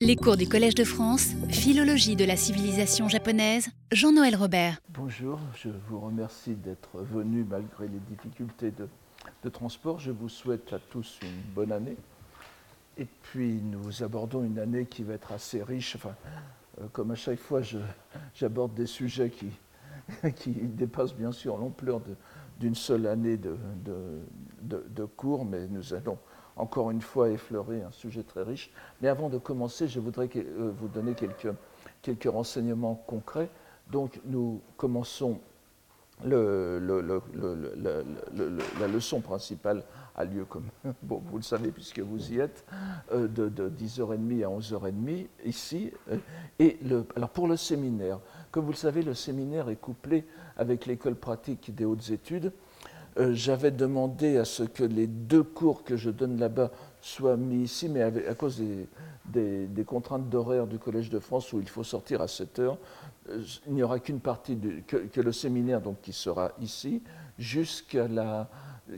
Les cours du Collège de France, Philologie de la civilisation japonaise, Jean-Noël Robert. Bonjour, je vous remercie d'être venu malgré les difficultés de, transport. Je vous souhaite à tous une bonne année. Et puis nous abordons une année qui va être assez riche. Enfin, euh, comme à chaque fois, j'aborde des sujets qui, qui dépassent bien sûr l'ampleur d'une seule année de cours, mais nous allons encore une fois effleurer un sujet très riche. Mais avant de commencer, je voudrais euh, vous donner quelques, renseignements concrets. Donc nous commençons, la leçon principale a lieu comme, bon, vous le savez puisque vous y êtes, euh, de, 10h30 à 11h30 ici. Euh, et alors pour le séminaire, comme vous le savez, le séminaire est couplé avec l'école pratique des hautes études. Euh, j'avais demandé à ce que les deux cours que je donne là-bas soient mis ici, mais à cause des, contraintes d'horaire du Collège de France où il faut sortir à 7 heures, euh, il n'y aura qu'une partie, que, le séminaire donc, qui sera ici, jusqu'à la,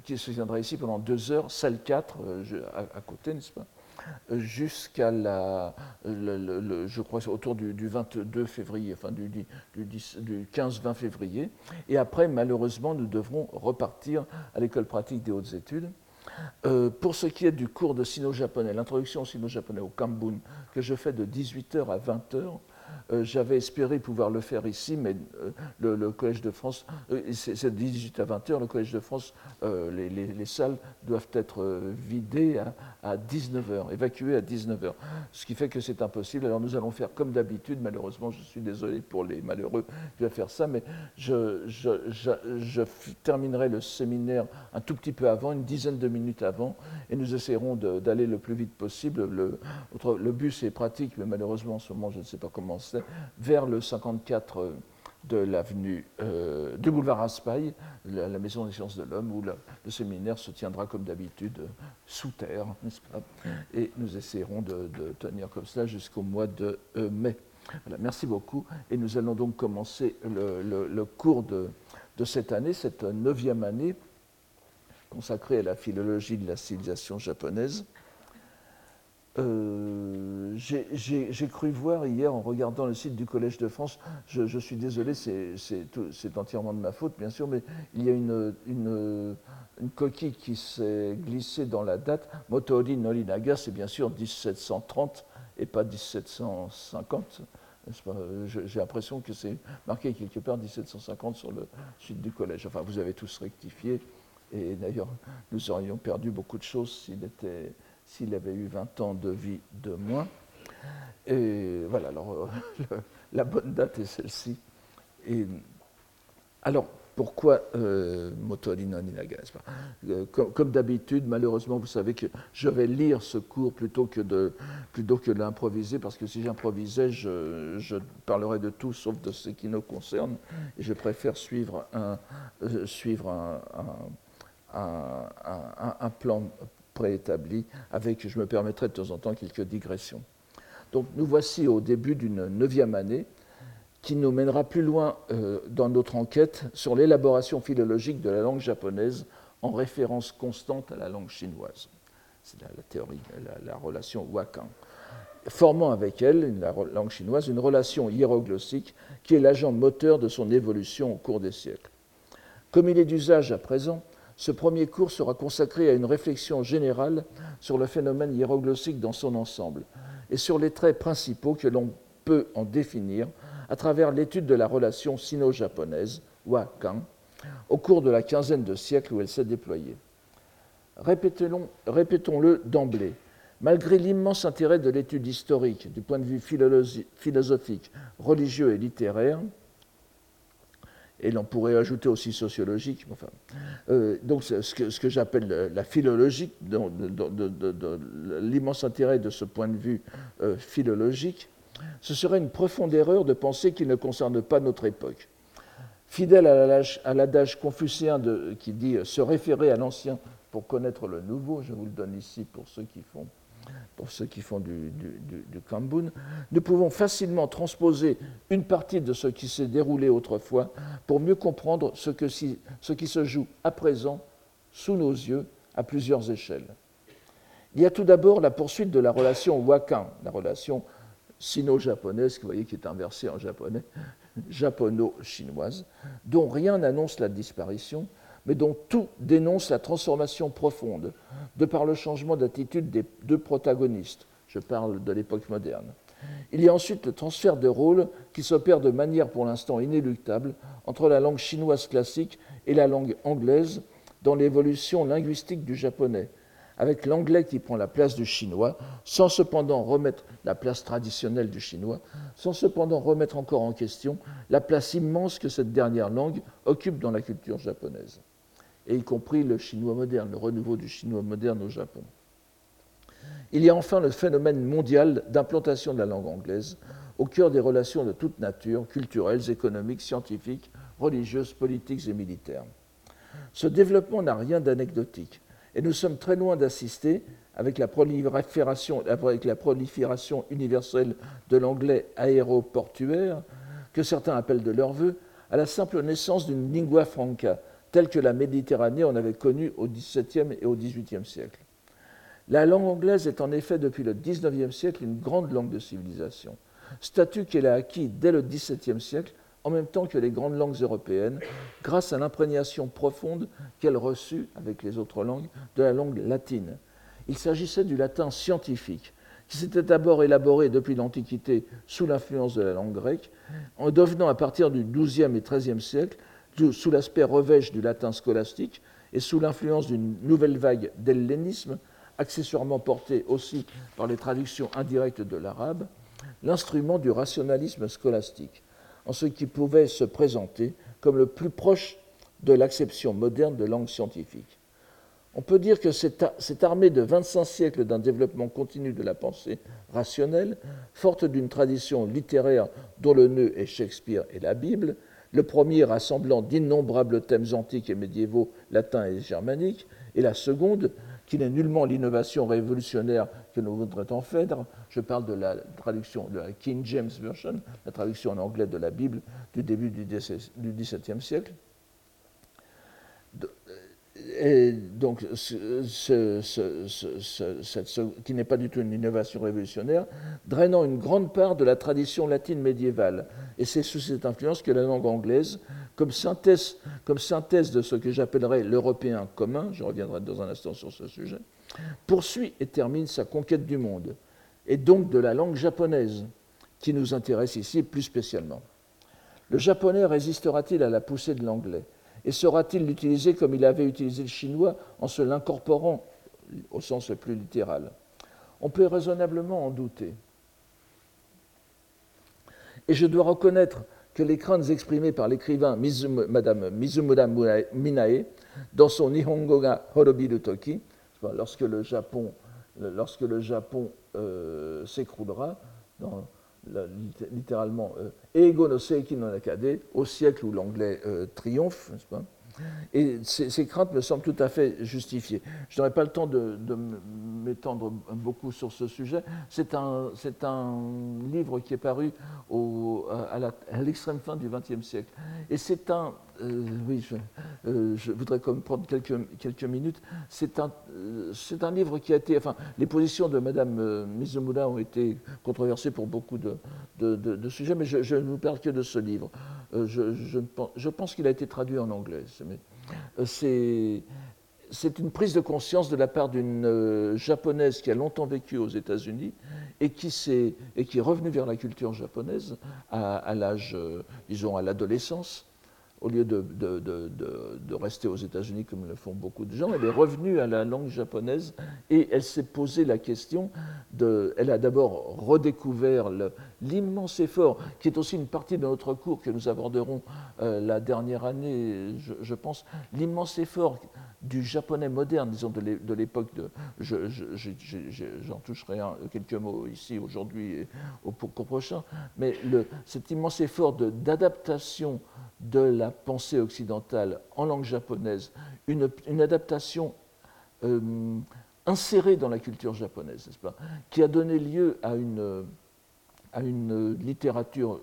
qui se tiendra ici pendant deux heures, salle 4, euh, à côté, n'est-ce pas? Jusqu'à la, je crois, autour du, 22 février, enfin du, du 15-20 février. Et après, malheureusement, nous devrons repartir à l'école pratique des hautes études. Euh, pour ce qui est du cours de sino-japonais, l'introduction au sino-japonais au Kambun, que je fais de 18h à 20h, euh, j'avais espéré pouvoir le faire ici, mais euh, le, Collège de France, c'est 18 à 20 heures, le Collège de France, les, salles doivent être vidées à, 19 heures, évacuées à 19 heures. Ce qui fait que c'est impossible. Alors nous allons faire comme d'habitude, malheureusement, je suis désolé pour les malheureux qui vont faire ça, mais je, terminerai le séminaire un tout petit peu avant, une dizaine de minutes avant, et nous essaierons d'aller le plus vite possible. Le, le bus est pratique, mais malheureusement, en ce moment, je ne sais pas comment vers le 54 de l'avenue euh, du boulevard Raspail, la, Maison des sciences de l'homme, où le séminaire se tiendra comme d'habitude sous terre, n'est-ce pas? Et nous essaierons de, tenir comme cela jusqu'au mois de euh, mai. merci beaucoup. Et nous allons donc commencer le, cours de, cette année, cette neuvième année consacrée à la philologie de la civilisation japonaise. Euh, j'ai cru voir hier en regardant le site du Collège de France, je, suis désolé, c'est entièrement de ma faute bien sûr, mais il y a une, coquille qui s'est glissée dans la date. Motori Norinaga, c'est bien sûr 1730 et pas 1750. J'ai l'impression que c'est marqué quelque part 1750 sur le site du collège. Enfin, vous avez tous rectifié. Et d'ailleurs, nous aurions perdu beaucoup de choses s'il était s'il avait eu 20 ans de vie de moins. Et voilà, alors euh, la bonne date est celle-ci. Et alors, pourquoi euh, Motorino Ninaga euh, Comme, d'habitude, malheureusement, vous savez que je vais lire ce cours plutôt que de, plutôt que l'improviser, parce que si j'improvisais, je, parlerais de tout sauf de ce qui nous concerne, et je préfère suivre un, euh, suivre un plan préétabli, avec, je me permettrai de temps en temps, quelques digressions. Donc nous voici au début d'une neuvième année qui nous mènera plus loin euh, dans notre enquête sur l'élaboration philologique de la langue japonaise en référence constante à la langue chinoise. C'est la, théorie, la, relation wakan. Formant avec elle, la langue chinoise, une relation hiéroglossique qui est l'agent moteur de son évolution au cours des siècles. Comme il est d'usage à présent, ce premier cours sera consacré à une réflexion générale sur le phénomène hiéroglossique dans son ensemble et sur les traits principaux que l'on peut en définir à travers l'étude de la relation sino-japonaise, Wakan, au cours de la quinzaine de siècles où elle s'est déployée. Répétons-le d'emblée, malgré l'immense intérêt de l'étude historique du point de vue philosophique, religieux et littéraire, et l'on pourrait ajouter aussi sociologique. Enfin, euh, donc ce que, j'appelle la philologie, l'immense intérêt de ce point de vue euh, philologique, ce serait une profonde erreur de penser qu'il ne concerne pas notre époque. Fidèle à l'adage confucéen qui dit se référer à l'ancien pour connaître le nouveau, je vous le donne ici pour ceux qui font pour ceux qui font du, du, nous pouvons facilement transposer une partie de ce qui s'est déroulé autrefois pour mieux comprendre ce, que ce qui se joue à présent sous nos yeux à plusieurs échelles. Il y a tout d'abord la poursuite de la relation Wakan, la relation sino-japonaise, vous voyez qui est inversée en japonais, japono-chinoise, dont rien n'annonce la disparition, mais dont tout dénonce la transformation profonde, de par le changement d'attitude des deux protagonistes. Je parle de l'époque moderne. Il y a ensuite le transfert de rôle qui s'opère de manière pour l'instant inéluctable entre la langue chinoise classique et la langue anglaise dans l'évolution linguistique du japonais, avec l'anglais qui prend la place du chinois, sans cependant remettre la place traditionnelle du chinois, sans cependant remettre encore en question la place immense que cette dernière langue occupe dans la culture japonaise, et y compris le chinois moderne, le renouveau du chinois moderne au Japon. Il y a enfin le phénomène mondial d'implantation de la langue anglaise au cœur des relations de toute nature, culturelles, économiques, scientifiques, religieuses, politiques et militaires. Ce développement n'a rien d'anecdotique, et nous sommes très loin d'assister, avec avec la prolifération universelle de l'anglais aéroportuaire, que certains appellent de leur vœu, à la simple naissance d'une lingua franca, telle que la Méditerranée en avait connue au XVIIe et au XVIIIe siècle. La langue anglaise est en effet depuis le XIXe siècle une grande langue de civilisation, statut qu'elle a acquis dès le XVIIe siècle en même temps que les grandes langues européennes, grâce à l'imprégnation profonde qu'elle reçut, avec les autres langues, de la langue latine. Il s'agissait du latin scientifique, qui s'était d'abord élaboré depuis l'Antiquité sous l'influence de la langue grecque, en devenant à partir du XIIe et XIIIe siècle, sous l'aspect revêche du latin scolastique et sous l'influence d'une nouvelle vague d'hellénisme, accessoirement porté aussi par les traductions indirectes de l'arabe, l'instrument du rationalisme scolastique, en ce qui pouvait se présenter comme le plus proche de l'acception moderne de langue scientifique. On peut dire que cette, armée de 25 siècles d'un développement continu de la pensée rationnelle, forte d'une tradition littéraire dont le nœud est Shakespeare et la Bible, le premier rassemblant d'innombrables thèmes antiques et médiévaux latins et germaniques, et la seconde qui n'est nullement l'innovation révolutionnaire que nous voudrions en faire. Je parle de la traduction de la King James Version, la traduction en anglais de la Bible du début du XVIIe siècle. Et donc, ce, qui n'est pas du tout une innovation révolutionnaire, drainant une grande part de la tradition latine médiévale. Et c'est sous cette influence que la langue anglaise, comme synthèse, de ce que j'appellerais l'européen commun, je reviendrai dans un instant sur ce sujet, poursuit et termine sa conquête du monde, et donc de la langue japonaise, qui nous intéresse ici plus spécialement. Le japonais résistera-t-il à la poussée de l'anglais? Et saura-t-il l'utiliser comme il avait utilisé le chinois en se l'incorporant au sens le plus littéral? On peut raisonnablement en douter. Et je dois reconnaître que les craintes exprimées par l'écrivain Madame Minae dans son Nihongo ga Horobiru Toki, lorsque le Japon, lorsque le Japon euh, s'écroulera, littéralement euh, Ego no Seiki no Nakade, au siècle où l'anglais euh, triomphe, n'est-ce pas? Et ces, craintes me semblent tout à fait justifiées. Je n'aurai pas le temps de, m'étendre beaucoup sur ce sujet. C'est un, un, livre qui est paru à l'extrême fin du XXe siècle. Et c'est un, euh, oui, euh, je, voudrais prendre quelques, quelques minutes. C'est un, euh, un livre qui a été. Enfin, les positions de Mme Mizumura ont été controversées pour beaucoup de, de, sujets, mais je, ne vous parle que de ce livre. Je, je, pense qu'il a été traduit en anglais. C'est, c'est une prise de conscience de la part d'une japonaise qui a longtemps vécu aux États-Unis et qui, est, et qui est revenue vers la culture japonaise à, à l'âge, disons, à l'adolescence au lieu de, rester aux États-Unis comme le font beaucoup de gens, elle est revenue à la langue japonaise et elle s'est posé la question. Elle a d'abord redécouvert l'immense effort, qui est aussi une partie de notre cours que nous aborderons euh, la dernière année, je, pense, l'immense effort du japonais moderne, disons de l'époque de. J'en toucherai quelques mots ici aujourd'hui et au cours prochain, mais cet immense effort d'adaptation de la pensée occidentale en langue japonaise, une, adaptation euh, insérée dans la culture japonaise, n'est-ce pas, qui a donné lieu à une, à une littérature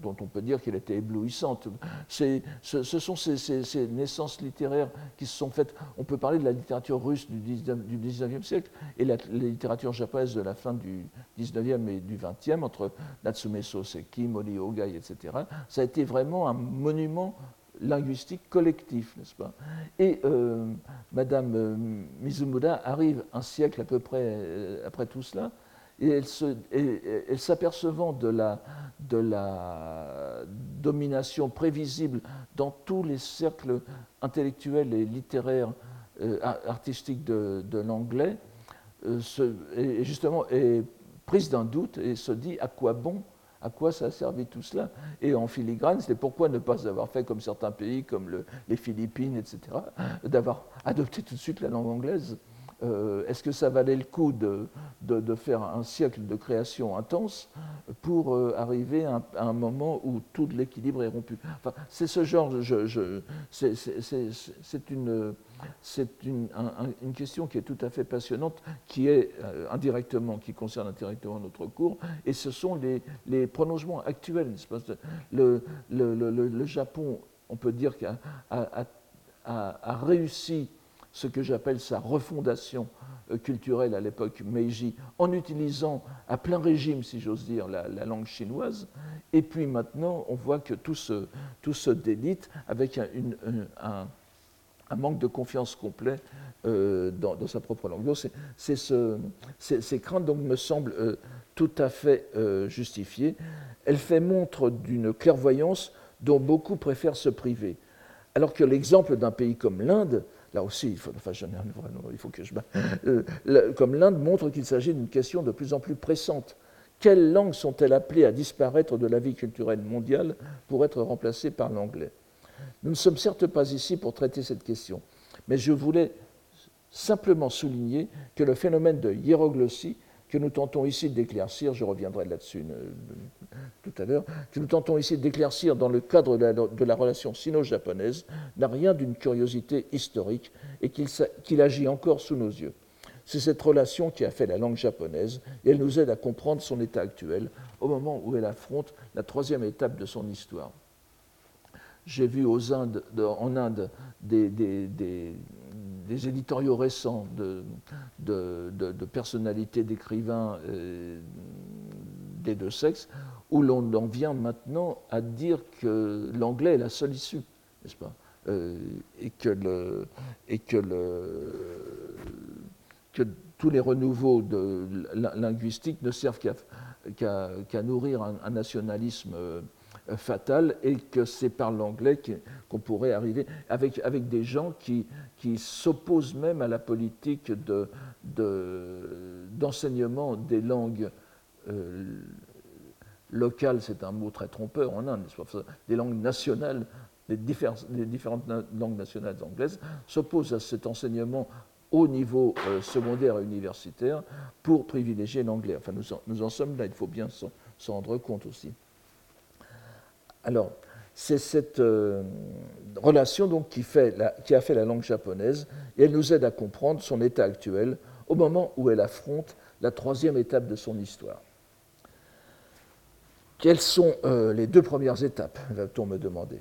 dont on peut dire qu'elle était éblouissante. Ce, ce, sont ces, naissances littéraires qui se sont faites. On peut parler de la littérature russe du 19e, siècle et la, littérature japonaise de la fin du 19e et du 20e, entre Natsume Soseki, Mori Ogai, etc. Ça a été vraiment un monument linguistique collectif, n'est-ce pas? Et euh, Madame euh, arrive un siècle à peu près euh, après tout cela, et elle, s'apercevant de la, domination prévisible dans tous les cercles intellectuels et littéraires, artistiques de, l'anglais, et justement est prise d'un doute et se dit à quoi bon à quoi ça a servi tout cela? Et en filigrane, c'est pourquoi ne pas avoir fait comme certains pays, comme les Philippines, etc., d'avoir adopté tout de suite la langue anglaise? Euh, est-ce que ça valait le coup de, faire un siècle de création intense pour euh, arriver à un, moment où tout l'équilibre est rompu? Enfin, C'est ce genre, c'est une, une, une, question qui est tout à fait passionnante, qui est euh, indirectement, qui concerne indirectement notre cours, et ce sont les, les prolongements actuels. Le, Japon, on peut dire, a, a, a réussi ce que j'appelle sa refondation euh, culturelle à l'époque Meiji, en utilisant à plein régime, si j'ose dire, la, langue chinoise. Et puis maintenant, on voit que tout se, tout se délite avec un, manque de confiance complet euh, dans, sa propre langue. C'est, ce, ces craintes donc, me semblent euh, tout à fait justifiées. Elle fait montre d'une clairvoyance dont beaucoup préfèrent se priver. Alors que l'exemple d'un pays comme l'Inde, là aussi, il faut, il faut que je. Euh, comme l'Inde montre qu'il s'agit d'une question de plus en plus pressante. Quelles langues sont-elles appelées à disparaître de la vie culturelle mondiale pour être remplacées par l'anglais? Nous ne sommes certes pas ici pour traiter cette question, mais je voulais simplement souligner que le phénomène de hiéroglossie que nous tentons ici d'éclaircir, je reviendrai là-dessus euh, tout à l'heure, que nous tentons ici d'éclaircir dans le cadre de la, relation sino-japonaise, n'a rien d'une curiosité historique et qu'il agit encore sous nos yeux. C'est cette relation qui a fait la langue japonaise et elle nous aide à comprendre son état actuel au moment où elle affronte la troisième étape de son histoire. J'ai vu aux Indes, en Inde des, des éditoriaux récents de, personnalités, d'écrivains euh, des deux sexes, où l'on en vient maintenant à dire que l'anglais est la seule issue, n'est-ce pas euh, et, que le, que, tous les renouveaux de, linguistiques ne servent qu'à nourrir un, nationalisme euh, fatal et que c'est par l'anglais qu'on pourrait arriver avec, avec des gens qui, qui s'opposent même à la politique d'enseignement de, des langues euh, locales, c'est un mot très trompeur en Inde, des langues nationales, des, différentes langues nationales anglaises, s'opposent à cet enseignement au niveau euh, secondaire et universitaire pour privilégier l'anglais. Enfin, nous nous en sommes là, il faut bien s'en rendre compte aussi. Alors, c'est cette euh, relation qui, a fait la langue japonaise et elle nous aide à comprendre son état actuel au moment où elle affronte la troisième étape de son histoire. Quelles sont euh, les deux premières étapes va-t-on me demander?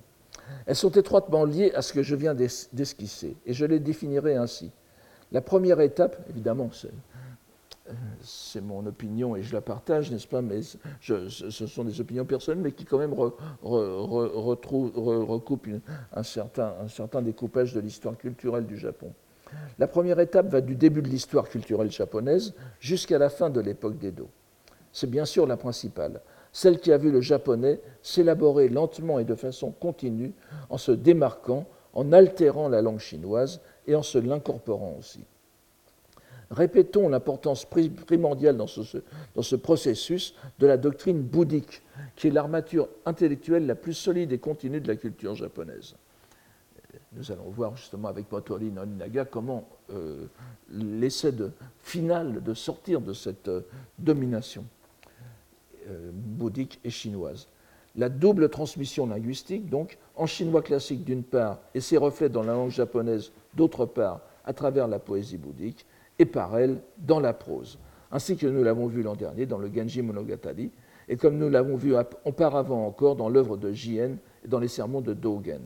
Elles sont étroitement liées à ce que je viens d'esquisser et je les définirai ainsi. La première étape, évidemment, c'est mon opinion et je la partage, n'est-ce pas, mais ce sont des opinions personnelles, mais qui quand même recoupent un certain découpage de l'histoire culturelle du Japon. La première étape va du début de l'histoire culturelle japonaise jusqu'à la fin de l'époque d'Edo. C'est bien sûr la principale, celle qui a vu le japonais s'élaborer lentement et de façon continue en se démarquant, en altérant la langue chinoise et en se l'incorporant aussi. Répétons l'importance primordiale dans ce, processus de la doctrine bouddhique, qui est l'armature intellectuelle la plus solide et continue de la culture japonaise. Nous allons voir justement avec Motori Noninaga comment euh, l'essai final de sortir de cette euh, domination euh, bouddhique et chinoise. La double transmission linguistique, donc, en chinois classique d'une part, et ses reflets dans la langue japonaise d'autre part, à travers la poésie bouddhique, et par elle dans la prose, ainsi que nous l'avons vu l'an dernier dans le Genji Monogatari, et comme nous l'avons vu auparavant encore dans l'œuvre de Jien et dans les sermons de Dogen.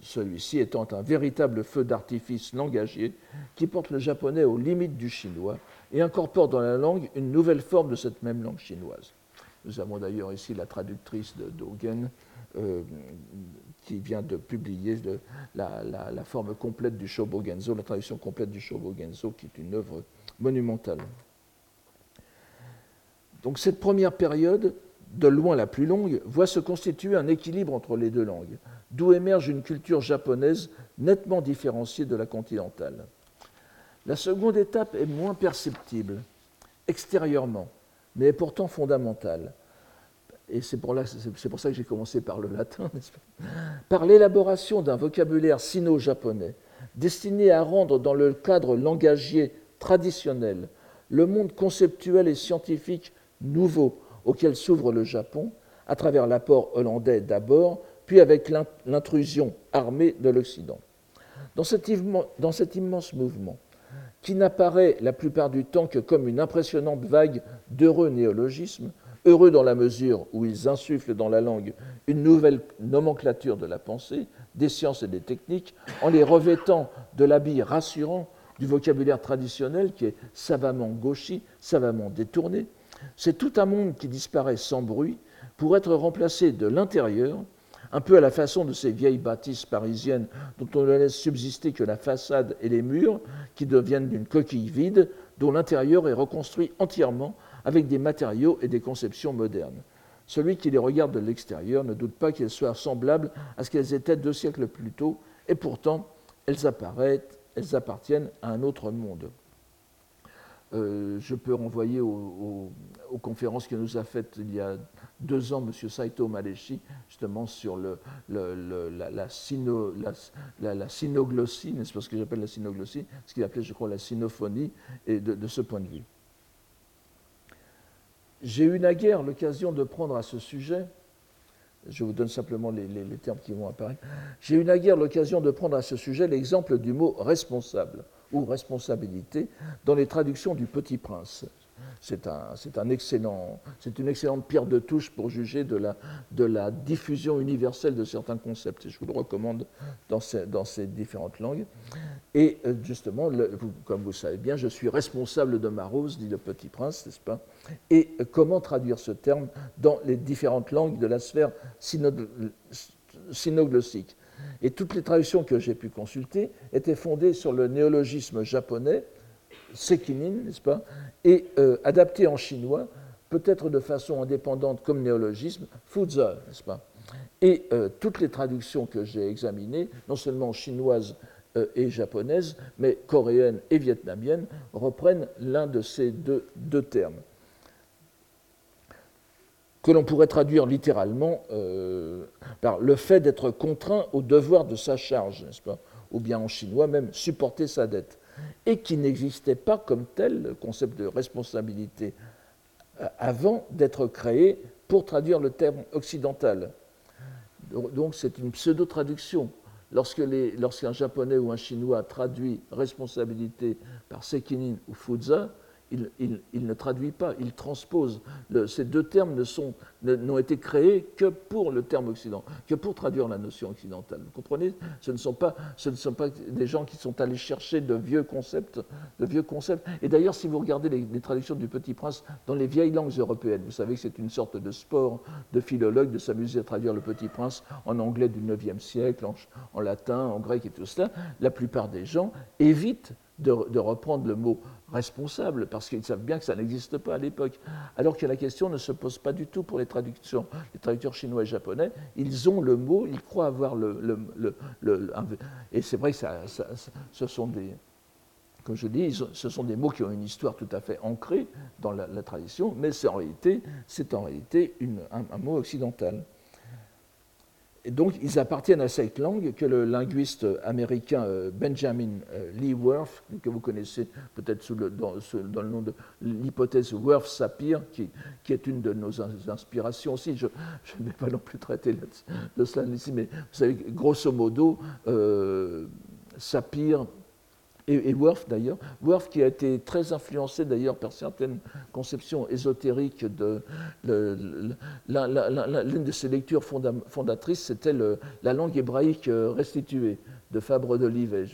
Celui-ci étant un véritable feu d'artifice langagier qui porte le japonais aux limites du chinois et incorpore dans la langue une nouvelle forme de cette même langue chinoise. Nous avons d'ailleurs ici la traductrice de Dogen euh, qui vient de publier la, la, forme complète du Shobogenzo, la traduction complète du Shobogenzo, qui est une œuvre monumentale. Donc cette première période, de loin la plus longue, voit se constituer un équilibre entre les deux langues, d'où émerge une culture japonaise nettement différenciée de la continentale. La seconde étape est moins perceptible, extérieurement, mais est pourtant fondamentale. Et c'est pour, ça que j'ai commencé par le latin, Par l'élaboration d'un vocabulaire sino-japonais, destiné à rendre dans le cadre langagier traditionnel le monde conceptuel et scientifique nouveau auquel s'ouvre le Japon, à travers l'apport hollandais d'abord, puis avec l'intrusion armée de l'Occident. Dans, dans cet immense mouvement, qui n'apparaît la plupart du temps que comme une impressionnante vague d'heureux néologismes, heureux dans la mesure où ils insufflent dans la langue une nouvelle nomenclature de la pensée, des sciences et des techniques, en les revêtant de l'habit rassurant du vocabulaire traditionnel qui est savamment gauchi, savamment détourné, c'est tout un monde qui disparaît sans bruit pour être remplacé de l'intérieur, un peu à la façon de ces vieilles bâtisses parisiennes dont on ne laisse subsister que la façade et les murs, qui deviennent d'une coquille vide, dont l'intérieur est reconstruit entièrement avec des matériaux et des conceptions modernes. Celui qui les regarde de l'extérieur ne doute pas qu'elles soient semblables à ce qu'elles étaient deux siècles plus tôt, et pourtant elles apparaissent, elles appartiennent à un autre monde. Euh, je peux renvoyer aux, conférences qu'il nous a faites il y a deux ans, M. Saito Maleshi, justement sur la, la, synoglossie, n'est-ce pas ce que j'appelle la synoglossie, ce qu'il appelait, je crois, la sinophonie, et de, ce point de vue. J'ai eu naguère l'occasion de prendre à ce sujet, je vous donne simplement les, termes qui vont apparaître, j'ai eu naguère l'occasion de prendre à ce sujet l'exemple du mot responsable ou responsabilité dans les traductions du Petit Prince. C'est un, un excellent, une excellente pierre de touche pour juger de la, de la, diffusion universelle de certains concepts. Et je vous le recommande dans ces, dans ces différentes langues. Et euh, justement, comme vous savez bien, je suis responsable de ma rose, dit le Petit Prince, n'est-ce pas? Et euh, comment traduire ce terme dans les différentes langues de la sphère synoglossique et toutes les traductions que j'ai pu consulter étaient fondées sur le néologisme japonais, sekinin, n'est-ce pas, et euh, adapté en chinois, peut-être de façon indépendante comme néologisme, fuza, n'est-ce pas? Et euh, toutes les traductions que j'ai examinées, non seulement chinoises euh, et japonaises, mais coréennes et vietnamiennes, reprennent l'un de ces deux termes que l'on pourrait traduire littéralement par le fait d'être contraint au devoir de sa charge, n'est-ce pas? Ou bien en chinois même, supporter sa dette. Et qui n'existait pas comme tel, le concept de responsabilité, euh, avant d'être créé pour traduire le terme occidental. Donc c'est une pseudo-traduction. Lorsqu'un japonais ou un chinois traduit responsabilité par sekinin ou fuza, il, ne traduit pas, il transpose. ces deux termes n'ont été créés que pour le terme occident, que pour traduire la notion occidentale. Vous comprenez? Ce ne, sont pas, des gens qui sont allés chercher de vieux concepts. De vieux concepts. Et d'ailleurs, si vous regardez les, traductions du Petit Prince dans les vieilles langues européennes, vous savez que c'est une sorte de sport de philologue de s'amuser à traduire le Petit Prince en anglais du IXe siècle, en, latin, en grec et tout cela. La plupart des gens évitent de reprendre le mot responsables, parce qu'ils savent bien que ça n'existe pas à l'époque. Alors que la question ne se pose pas du tout pour les traductions. Les traducteurs chinois et japonais, ils ont le mot, ils croient avoir le... et c'est vrai que ça, ce sont des... Comme je dis, ce sont des mots qui ont une histoire tout à fait ancrée dans la, tradition, mais c'est en réalité, c'est en réalité un mot occidental. Et donc, ils appartiennent à cette langue que le linguiste américain euh, Benjamin euh, Lee Worth, que vous connaissez peut-être dans, le nom de l'hypothèse Worth-Sapir, qui, est une de nos inspirations aussi. Je, ne vais pas non plus traiter de cela ici, mais vous savez, grosso modo, euh, Sapir et, Worf d'ailleurs, Worf qui a été très influencé d'ailleurs par certaines conceptions ésotériques de l'une de ses lectures fondatrices, c'était la langue hébraïque euh, restituée de Fabre d'Olivet.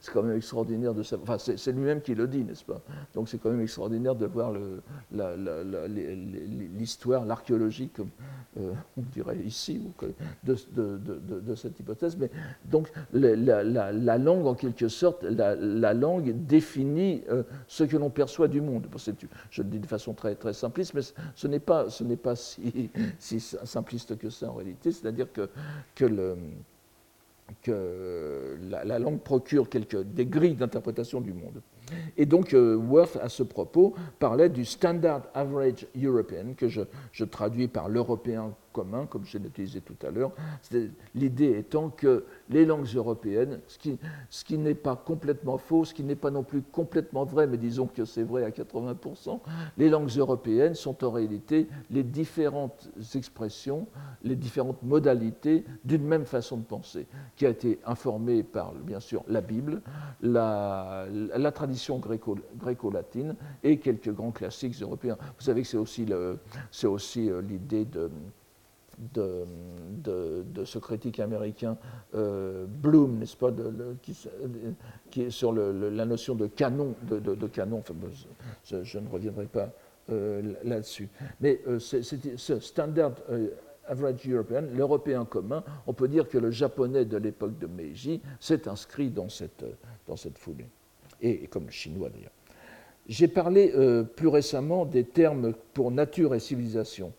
C'est quand même extraordinaire de savoir. Enfin, c'est lui-même qui le dit, n'est-ce pas? Donc c'est quand même extraordinaire de voir l'histoire, l'archéologie, comme euh, on dirait ici, de, cette hypothèse. Mais donc la, langue, en quelque sorte, langue définit euh, ce que l'on perçoit du monde. Je le dis de façon très, très simpliste, mais ce n'est pas, ce pas si, si simpliste que ça en réalité. C'est-à-dire que, que le que la, langue procure quelques, des grilles d'interprétation du monde. Et donc, euh, Worth, à ce propos, parlait du Standard Average European, que je, je traduis par l'européen commun, comme je l'ai utilisé tout à l'heure. L'idée étant que les langues européennes, ce qui, ce qui n'est pas complètement faux, ce qui n'est pas non plus complètement vrai, mais disons que c'est vrai à 80%, les langues européennes sont en réalité les différentes expressions, les différentes modalités d'une même façon de penser, qui a été informée par, bien sûr, la Bible, la, la tradition gréco-latine et quelques grands classiques européens. Vous savez que c'est aussi euh, l'idée de de, ce critique américain euh, Bloom, n'est-ce pas, qui, est sur la notion de canon, de, canon. Enfin, je, ne reviendrai pas euh, là-dessus. Mais euh, ce standard average European, l'européen commun, on peut dire que le japonais de l'époque de Meiji s'est inscrit dans cette, dans cette foulée, et, comme le chinois d'ailleurs. J'ai parlé plus récemment des termes pour nature et civilisation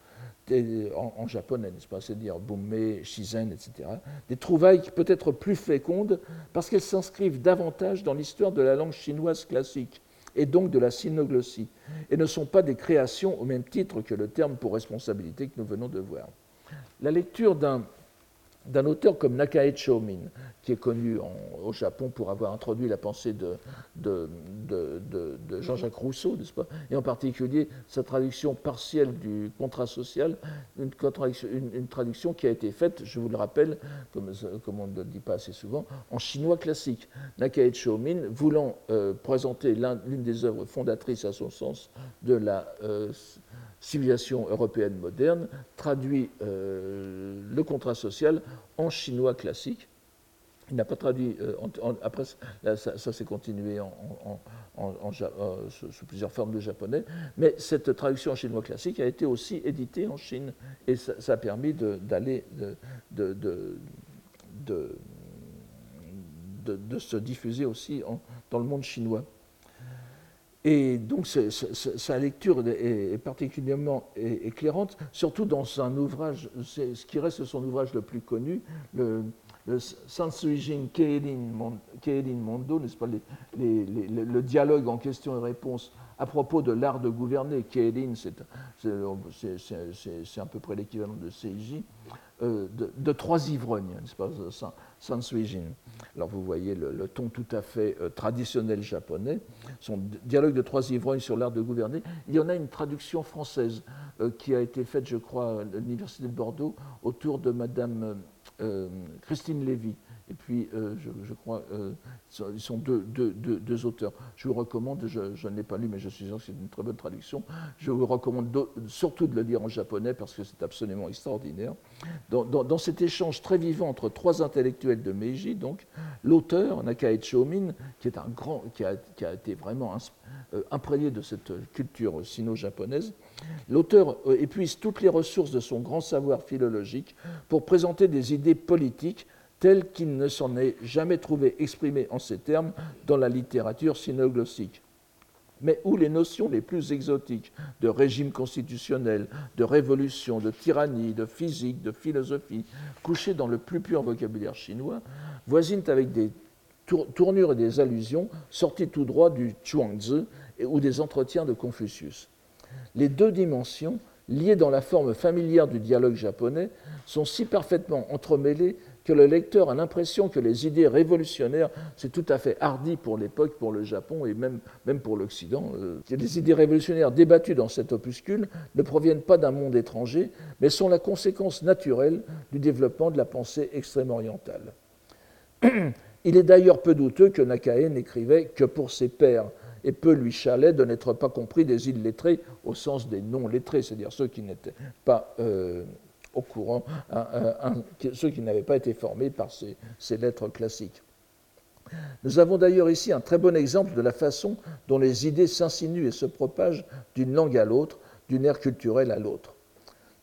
en, japonais, n'est-ce pas C'est-à-dire Bumme, Shizen, etc. Des trouvailles qui peut être plus fécondes parce qu'elles s'inscrivent davantage dans l'histoire de la langue chinoise classique et donc de la sinoglossie, et ne sont pas des créations au même titre que le terme pour responsabilité que nous venons de voir. La lecture d'un d'un auteur comme Nakae Chomin, qui est connu au Japon pour avoir introduit la pensée de, de, de, Jean-Jacques Rousseau, n'est-ce pas? Et en particulier sa traduction partielle du contrat social, une, traduction qui a été faite, je vous le rappelle, comme, on ne le dit pas assez souvent, en chinois classique. Nakae Chomin, voulant euh, présenter l'une des œuvres fondatrices à son sens de la euh, civilisation européenne moderne, traduit euh, le contrat social en chinois classique. Il n'a pas traduit, euh, après ça, s'est continué en, euh, sous, plusieurs formes de japonais, mais cette traduction en chinois classique a été aussi éditée en Chine et ça, a permis d'aller, de, de, de, se diffuser aussi dans le monde chinois. Et donc sa lecture est particulièrement éclairante, surtout dans un ouvrage, ce qui reste son ouvrage le plus connu, le, le Sansuijin Keirin Mondo, n'est-ce pas, le dialogue en questions et réponses à propos de l'art de gouverner. Keirin, c'est à peu près l'équivalent de Seiji. Euh, de, trois ivrognes, n'est-ce pas. Alors vous voyez le, ton tout à fait euh, traditionnel japonais, son dialogue de trois ivrognes sur l'art de gouverner. Il y en a une traduction française euh, qui a été faite, je crois, à l'Université de Bordeaux autour de Madame Christine Lévy, et puis, euh, je, crois, euh, ils sont deux, auteurs. Je vous recommande, je, ne l'ai pas lu, mais je suis sûr que c'est une très bonne traduction. Je vous recommande surtout de le lire en japonais parce que c'est absolument extraordinaire. Dans, cet échange très vivant entre trois intellectuels de Meiji, donc l'auteur Nakae Chomin, qui est un grand, qui a été vraiment euh, imprégné de cette culture sino-japonaise, l'auteur épuise toutes les ressources de son grand savoir philologique pour présenter des idées politiques tel qu'il ne s'en est jamais trouvé exprimé en ces termes dans la littérature synoglossique mais où les notions les plus exotiques de régime constitutionnel, de révolution, de tyrannie, de physique, de philosophie, couchées dans le plus pur vocabulaire chinois, voisinent avec des tournures et des allusions sorties tout droit du Chuangzi ou des entretiens de Confucius. Les deux dimensions, liées dans la forme familière du dialogue japonais, sont si parfaitement entremêlées que le lecteur a l'impression que les idées révolutionnaires, c'est tout à fait hardi pour l'époque, pour le Japon et même, pour l'Occident. Euh, les idées révolutionnaires débattues dans cet opuscule ne proviennent pas d'un monde étranger, mais sont la conséquence naturelle du développement de la pensée extrême orientale. Il est d'ailleurs peu douteux que Nakae n'écrivait que pour ses pairs, et peu lui chalait de n'être pas compris des illettrés au sens des non-lettrés, c'est-à-dire ceux qui n'étaient pas euh, au courant, ceux qui n'avaient pas été formés par ces, lettres classiques. Nous avons d'ailleurs ici un très bon exemple de la façon dont les idées s'insinuent et se propagent d'une langue à l'autre, d'une ère culturelle à l'autre.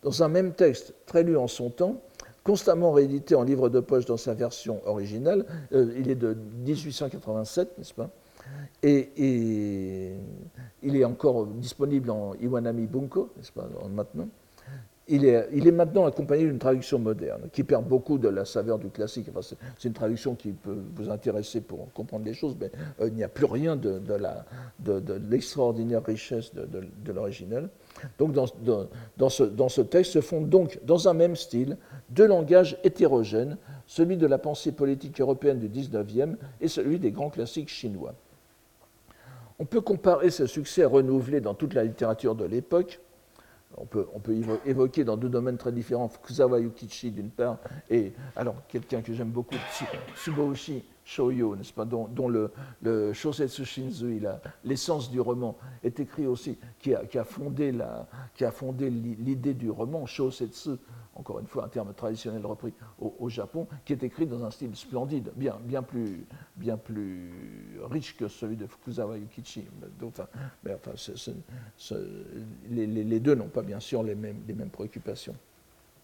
Dans un même texte, très lu en son temps, constamment réédité en livre de poche dans sa version originale, euh, il est de 1887, n'est-ce pas? Et, il est encore disponible en Iwanami Bunko, n'est-ce pas, maintenant il est, maintenant accompagné d'une traduction moderne qui perd beaucoup de la saveur du classique. c'est une traduction qui peut vous intéresser pour comprendre les choses, mais euh, il n'y a plus rien de, l'extraordinaire richesse de, l'original. Donc dans, ce, texte se font donc, dans un même style, deux langages hétérogènes, celui de la pensée politique européenne du XIXe et celui des grands classiques chinois. On peut comparer ce succès renouvelé dans toute la littérature de l'époque on peut, évoquer dans deux domaines très différents. Fukuzawa Yukichi d'une part, et alors quelqu'un que j'aime beaucoup, Tsuboshi Shoyo, n'est-ce pas, dont, le, le, Shosetsu Shinzu, l'essence du roman, est écrit aussi, qui a, qui a fondé l'idée du roman, Shosetsu, encore une fois un terme traditionnel repris au, Japon, qui est écrit dans un style splendide, bien, bien, plus, bien plus riche que celui de Fukuzawa Yukichi. Les, deux n'ont pas bien sûr les mêmes, les mêmes préoccupations.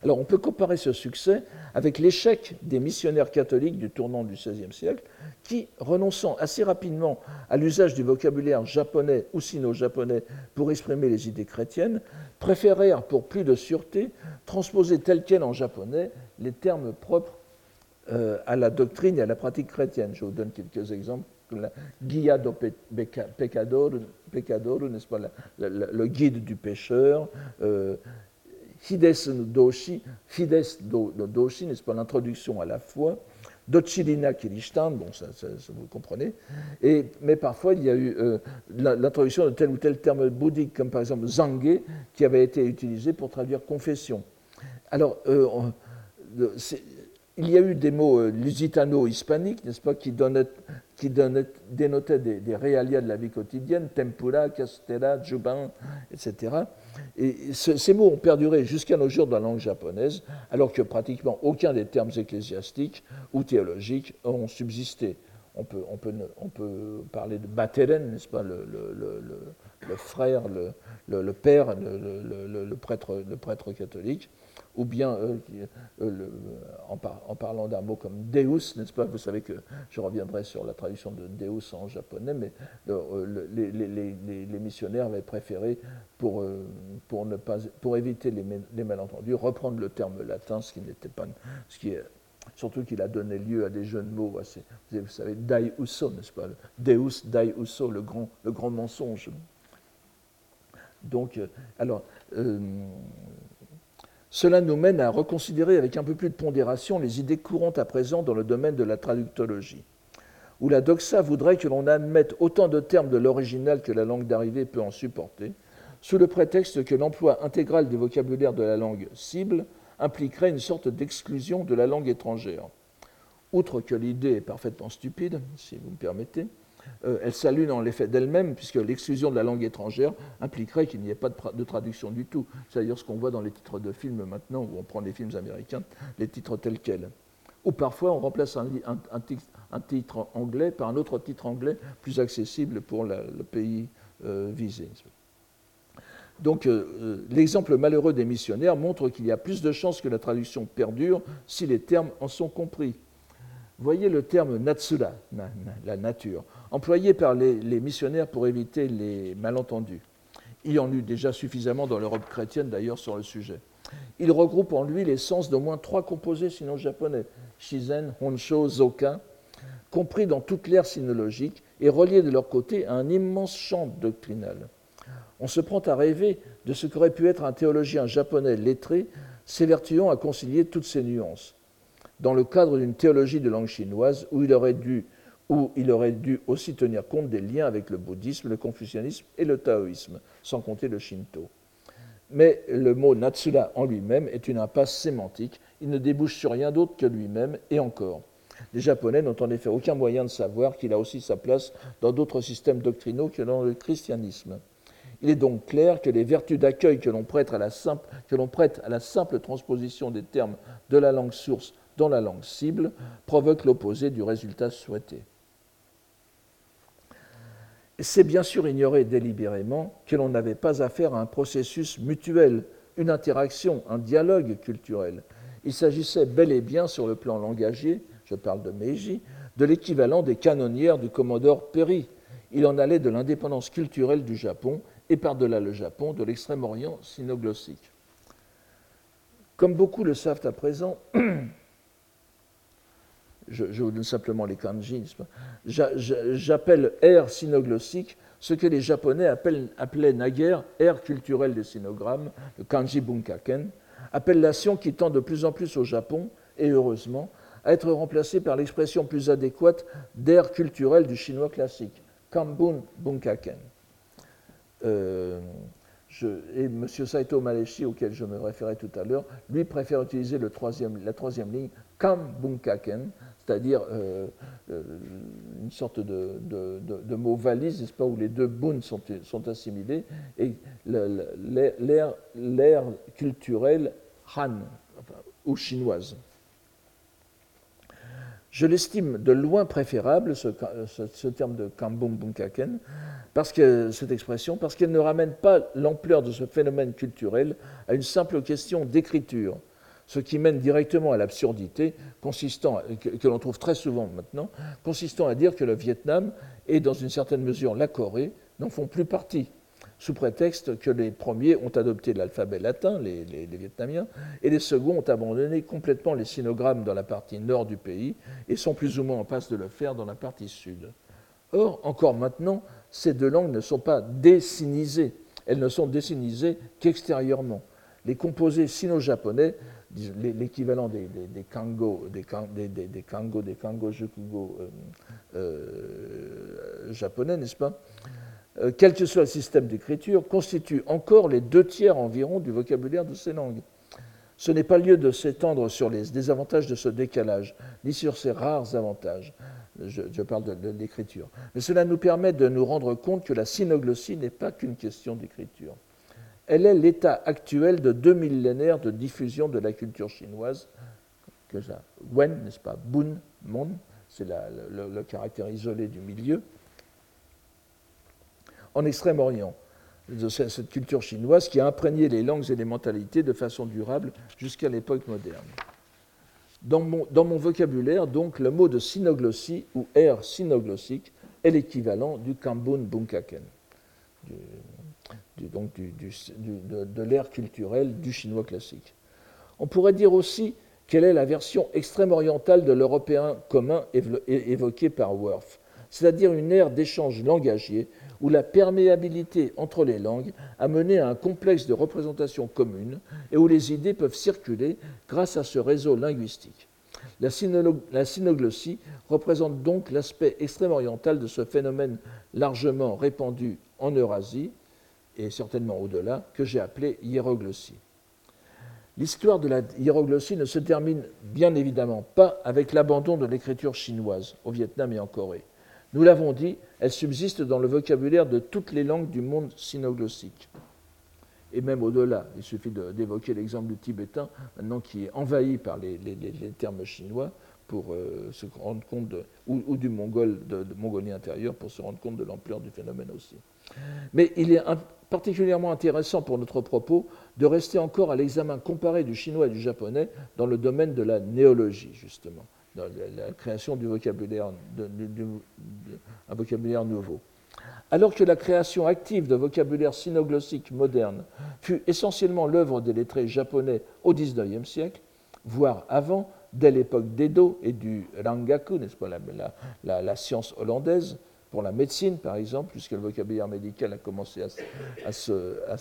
Alors on peut comparer ce succès avec l'échec des missionnaires catholiques du tournant du XVIe siècle, qui, renonçant assez rapidement à l'usage du vocabulaire japonais ou sino-japonais pour exprimer les idées chrétiennes, préférèrent, pour plus de sûreté, transposer tel quel en japonais les termes propres euh, à la doctrine et à la pratique chrétienne. Je vous donne quelques exemples. La guia do pecador, n'est-ce pas, le guide du pécheur, euh, Hides Doshi, Hides Doshi, n'est-ce pas, l'introduction à la foi, Dochilina Kirishtan, bon, ça, vous comprenez, et, mais parfois il y a eu euh, l'introduction de tel ou tel terme bouddhique, comme par exemple Zangé, qui avait été utilisé pour traduire confession. Alors, euh, il y a eu des mots euh, lusitano-hispaniques, n'est-ce pas, qui, qui dénotaient des, des, réalias de la vie quotidienne, tempura, castella, jubin, etc. Et ces mots ont perduré jusqu'à nos jours dans la langue japonaise, alors que pratiquement aucun des termes ecclésiastiques ou théologiques ont subsisté. On peut, on peut, on peut parler de Bateren, n'est-ce pas, le, le, le, frère, le, père, le, prêtre, le prêtre catholique ou bien euh, euh, en, parlant d'un mot comme Deus, n'est-ce pas? Vous savez que je reviendrai sur la traduction de Deus en japonais, mais euh, les, missionnaires avaient préféré, pour, éviter les, malentendus, reprendre le terme latin, ce qui n'était pas. Surtout qu'il a donné lieu à des jeux de mots. Vous savez, Dai Uso, n'est-ce pas? Deus, Dai Uso, le grand, le grand mensonge. Donc, alors. Cela nous mène à reconsidérer avec un peu plus de pondération les idées courantes à présent dans le domaine de la traductologie, où la doxa voudrait que l'on admette autant de termes de l'original que la langue d'arrivée peut en supporter, sous le prétexte que l'emploi intégral du vocabulaire de la langue cible impliquerait une sorte d'exclusion de la langue étrangère. Outre que l'idée est parfaitement stupide, si vous me permettez, euh, elle salue dans l'effet d'elle-même, puisque l'exclusion de la langue étrangère impliquerait qu'il n'y ait pas de, traduction du tout. C'est d'ailleurs ce qu'on voit dans les titres de films maintenant, où on prend les films américains, les titres tels quels. Ou parfois on remplace un, titre, anglais par un autre titre anglais plus accessible pour le pays euh, visé. Donc euh, l'exemple malheureux des missionnaires montre qu'il y a plus de chances que la traduction perdure si les termes en sont compris. Voyez le terme natsura, la nature employé par les, missionnaires pour éviter les malentendus. Il y en eut déjà suffisamment dans l'Europe chrétienne d'ailleurs sur le sujet. Il regroupe en lui les sens d'au moins trois composés sinon japonais, Shizen, Honsho, Zoka, compris dans toute l'ère sinologique et reliés de leur côté à un immense champ doctrinal. On se prend à rêver de ce qu'aurait pu être un théologien japonais lettré, s'évertuant à concilier toutes ces nuances, dans le cadre d'une théologie de langue chinoise où il aurait dû où il aurait dû aussi tenir compte des liens avec le bouddhisme, le confucianisme et le taoïsme, sans compter le shinto. Mais le mot Natsura en lui-même est une impasse sémantique, il ne débouche sur rien d'autre que lui-même, et encore. Les Japonais n'ont en effet aucun moyen de savoir qu'il a aussi sa place dans d'autres systèmes doctrinaux que dans le christianisme. Il est donc clair que les vertus d'accueil que l'on prête, prête à la simple transposition des termes de la langue source dans la langue cible provoquent l'opposé du résultat souhaité. C'est bien sûr ignorer délibérément que l'on n'avait pas affaire à un processus mutuel, une interaction, un dialogue culturel. Il s'agissait bel et bien, sur le plan langagier, je parle de Meiji, de l'équivalent des canonnières du commodore Perry. Il en allait de l'indépendance culturelle du Japon et par-delà le Japon, de l'extrême-orient sinoglossique. Comme beaucoup le savent à présent, je, vous donne simplement les kanji, j'appelle air sinoglossique ce que les Japonais appelaient naguère air culturel des sinogrammes, le kanji bunkaken, appellation qui tend de plus en plus au Japon, et heureusement, à être remplacée par l'expression plus adéquate d'air culturel du chinois classique, kambun bunkaken. Euh, et M. Saito Maleshi, auquel je me référais tout à l'heure, lui préfère utiliser la troisième ligne, Kam Bunkaken, c'est-à-dire euh, euh, une sorte de, mot valise, n'est-ce pas, où les deux bun sont, assimilés, et l'ère culturelle Han, ou chinoise. Je l'estime de loin préférable, ce, terme de Kambum Bunkaken, cette expression, parce qu'elle ne ramène pas l'ampleur de ce phénomène culturel à une simple question d'écriture, ce qui mène directement à l'absurdité, consistant, que, l'on trouve très souvent maintenant, consistant à dire que le Vietnam et, dans une certaine mesure, la Corée n'en font plus partie sous prétexte que les premiers ont adopté l'alphabet latin, les, Vietnamiens, et les seconds ont abandonné complètement les sinogrammes dans la partie nord du pays et sont plus ou moins en passe de le faire dans la partie sud. Or, encore maintenant, ces deux langues ne sont pas désinisées, elles ne sont désinisées qu'extérieurement. Les composés sino-japonais, l'équivalent des, kango, des, des, kango, des kango, jukugo euh, euh, japonais, n'est-ce pas? Euh, quel que soit le système d'écriture, constituent encore les deux tiers environ du vocabulaire de ces langues. Ce n'est pas lieu de s'étendre sur les désavantages de ce décalage, ni sur ses rares avantages. Je, parle de, l'écriture. Mais cela nous permet de nous rendre compte que la synoglossie n'est pas qu'une question d'écriture. Elle est l'état actuel de deux millénaires de diffusion de la culture chinoise, que ça, Wen, n'est-ce pas, Bun, Mon, c'est le caractère isolé du milieu, en Extrême-Orient, cette culture chinoise qui a imprégné les langues et les mentalités de façon durable jusqu'à l'époque moderne. Dans mon, vocabulaire, donc, le mot de synoglossie ou air synoglossique est l'équivalent du Kambun Bunkaken, de, l'ère culturelle du chinois classique. On pourrait dire aussi quelle est la version extrême-orientale de l'européen commun évoqué par Worth, c'est-à-dire une ère d'échange langagier où la perméabilité entre les langues a mené à un complexe de représentations communes et où les idées peuvent circuler grâce à ce réseau linguistique. La, synoglossie représente donc l'aspect extrême-oriental de ce phénomène largement répandu en Eurasie, et certainement au-delà, que j'ai appelé hiéroglossie. L'histoire de la hiéroglossie ne se termine bien évidemment pas avec l'abandon de l'écriture chinoise au Vietnam et en Corée. Nous l'avons dit, elle subsiste dans le vocabulaire de toutes les langues du monde sinoglossique. Et même au-delà, il suffit d'évoquer l'exemple du tibétain, maintenant qui est envahi par les, termes chinois, pour euh, se rendre compte, ou, du mongol, de, Mongolie intérieure, pour se rendre compte de l'ampleur du phénomène aussi. Mais il est particulièrement intéressant pour notre propos de rester encore à l'examen comparé du chinois et du japonais dans le domaine de la néologie, justement la création du vocabulaire, un vocabulaire nouveau. Alors que la création active de vocabulaire sinoglossique moderne fut essentiellement l'œuvre des lettrés japonais au XIXe siècle, voire avant, dès l'époque d'Edo et du Rangaku, n'est-ce pas, la, science hollandaise, pour la médecine par exemple, puisque le vocabulaire médical a commencé à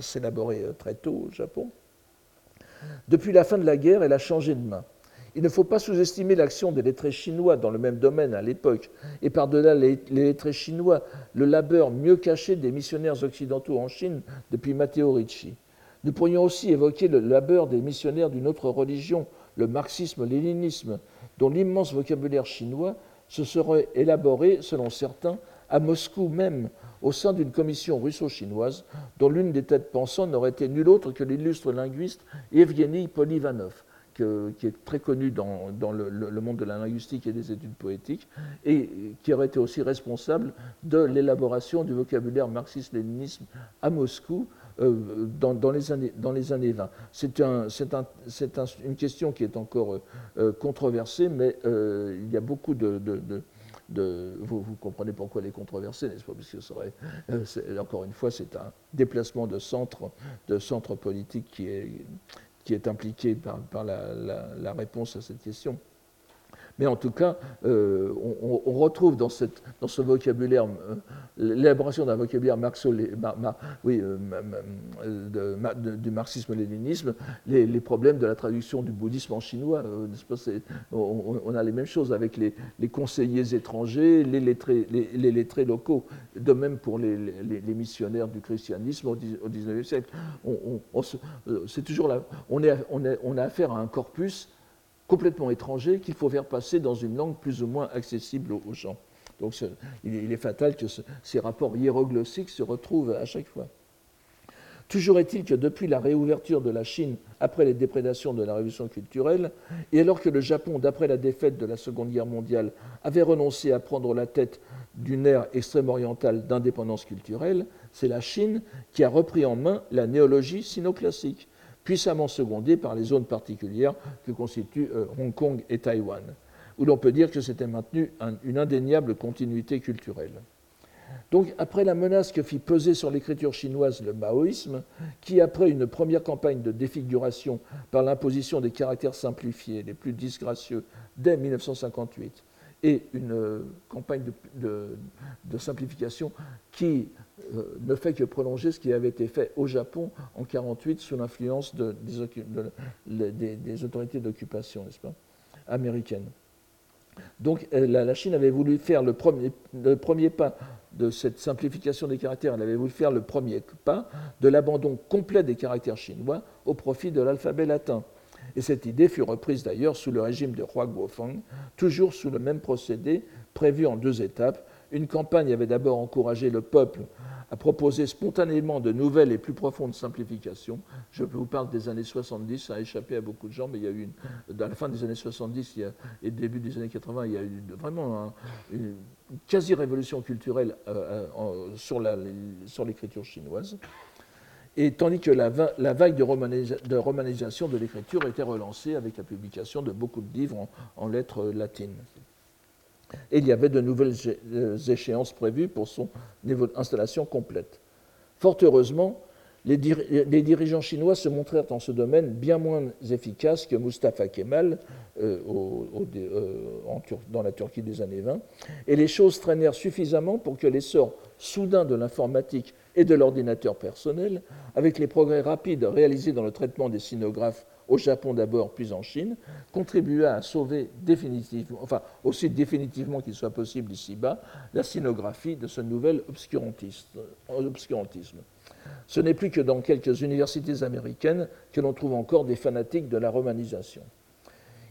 s'élaborer très tôt au Japon. Depuis la fin de la guerre, elle a changé de main. Il ne faut pas sous-estimer l'action des lettrés chinois dans le même domaine à l'époque, et par-delà les, lettrés chinois, le labeur mieux caché des missionnaires occidentaux en Chine depuis Matteo Ricci. Nous pourrions aussi évoquer le labeur des missionnaires d'une autre religion, le marxisme-léninisme, dont l'immense vocabulaire chinois se serait élaboré, selon certains, à Moscou même, au sein d'une commission russo-chinoise, dont l'une des têtes pensantes n'aurait été nulle autre que l'illustre linguiste Evgeny Polivanov, qui est très connu dans, le, monde de la linguistique et des études poétiques, et qui aurait été aussi responsable de l'élaboration du vocabulaire marxiste-léninisme à Moscou euh, dans, les années, dans les années 20. C'est un, une question qui est encore euh, controversée, mais euh, il y a beaucoup de, vous, comprenez pourquoi elle est controversée, n'est-ce pas? Parce que encore une fois, c'est un déplacement de centre, politique qui est impliqué par, la, réponse à cette question. Mais en tout cas, euh, on, retrouve dans, ce vocabulaire, euh, l'élaboration d'un vocabulaire oui, euh, du marxisme-léninisme, les, problèmes de la traduction du bouddhisme en chinois. on, a les mêmes choses avec les, les étrangers, les lettrés, locaux, de même pour les, missionnaires du christianisme au XIXe siècle. c'est toujours là, on, on a affaire à un corpus complètement étranger qu'il faut faire passer dans une langue plus ou moins accessible aux gens. Donc il est fatal que ces rapports hiéroglossiques se retrouvent à chaque fois. Toujours est-il que depuis la réouverture de la Chine après les déprédations de la révolution culturelle, et alors que le Japon, d'après la défaite de la Seconde Guerre mondiale, avait renoncé à prendre la tête d'une ère extrême-orientale d'indépendance culturelle, c'est la Chine qui a repris en main la néologie sino-classique, puissamment secondée par les zones particulières que constituent euh, Hong Kong et Taïwan, où l'on peut dire que s'était maintenue une indéniable continuité culturelle. Donc, après la menace que fit peser sur l'écriture chinoise le maoïsme, qui, après une première campagne de défiguration par l'imposition des caractères simplifiés les plus disgracieux dès 1958, et une euh, campagne de simplification qui euh, ne fait que prolonger ce qui avait été fait au Japon en 1948 sous l'influence des, autorités d'occupation, n'est-ce américaines. Donc euh, la, Chine avait voulu faire le premier, pas de cette simplification des caractères, elle avait voulu faire le premier pas de l'abandon complet des caractères chinois au profit de l'alphabet latin. Et cette idée fut reprise d'ailleurs sous le régime de Hua Guofeng, toujours sous le même procédé prévu en deux étapes. Une campagne avait d'abord encouragé le peuple a proposé spontanément de nouvelles et plus profondes simplifications. Je vous parle des années 70, ça a échappé à beaucoup de gens, mais il y a eu, dans la fin des années 70 il y a, et début des années 80, il y a eu vraiment une quasi-révolution culturelle euh, euh, sur l'écriture chinoise. Et tandis que la, vague de, romanisation de l'écriture était relancée avec la publication de beaucoup de livres en lettres latines. Et il y avait de nouvelles euh, échéances prévues pour son installation complète. Fort heureusement, les, dirigeants chinois se montrèrent en ce domaine bien moins efficaces que Mustafa Kemal euh, euh, dans la Turquie des années 20, et les choses traînèrent suffisamment pour que l'essor soudain de l'informatique et de l'ordinateur personnel, avec les progrès rapides réalisés dans le traitement des sinographes au Japon d'abord, puis en Chine, contribua à sauver enfin aussi définitivement qu'il soit possible ici-bas, la scénographie de ce nouvel obscurantisme. Ce n'est plus que dans quelques universités américaines que l'on trouve encore des fanatiques de la romanisation.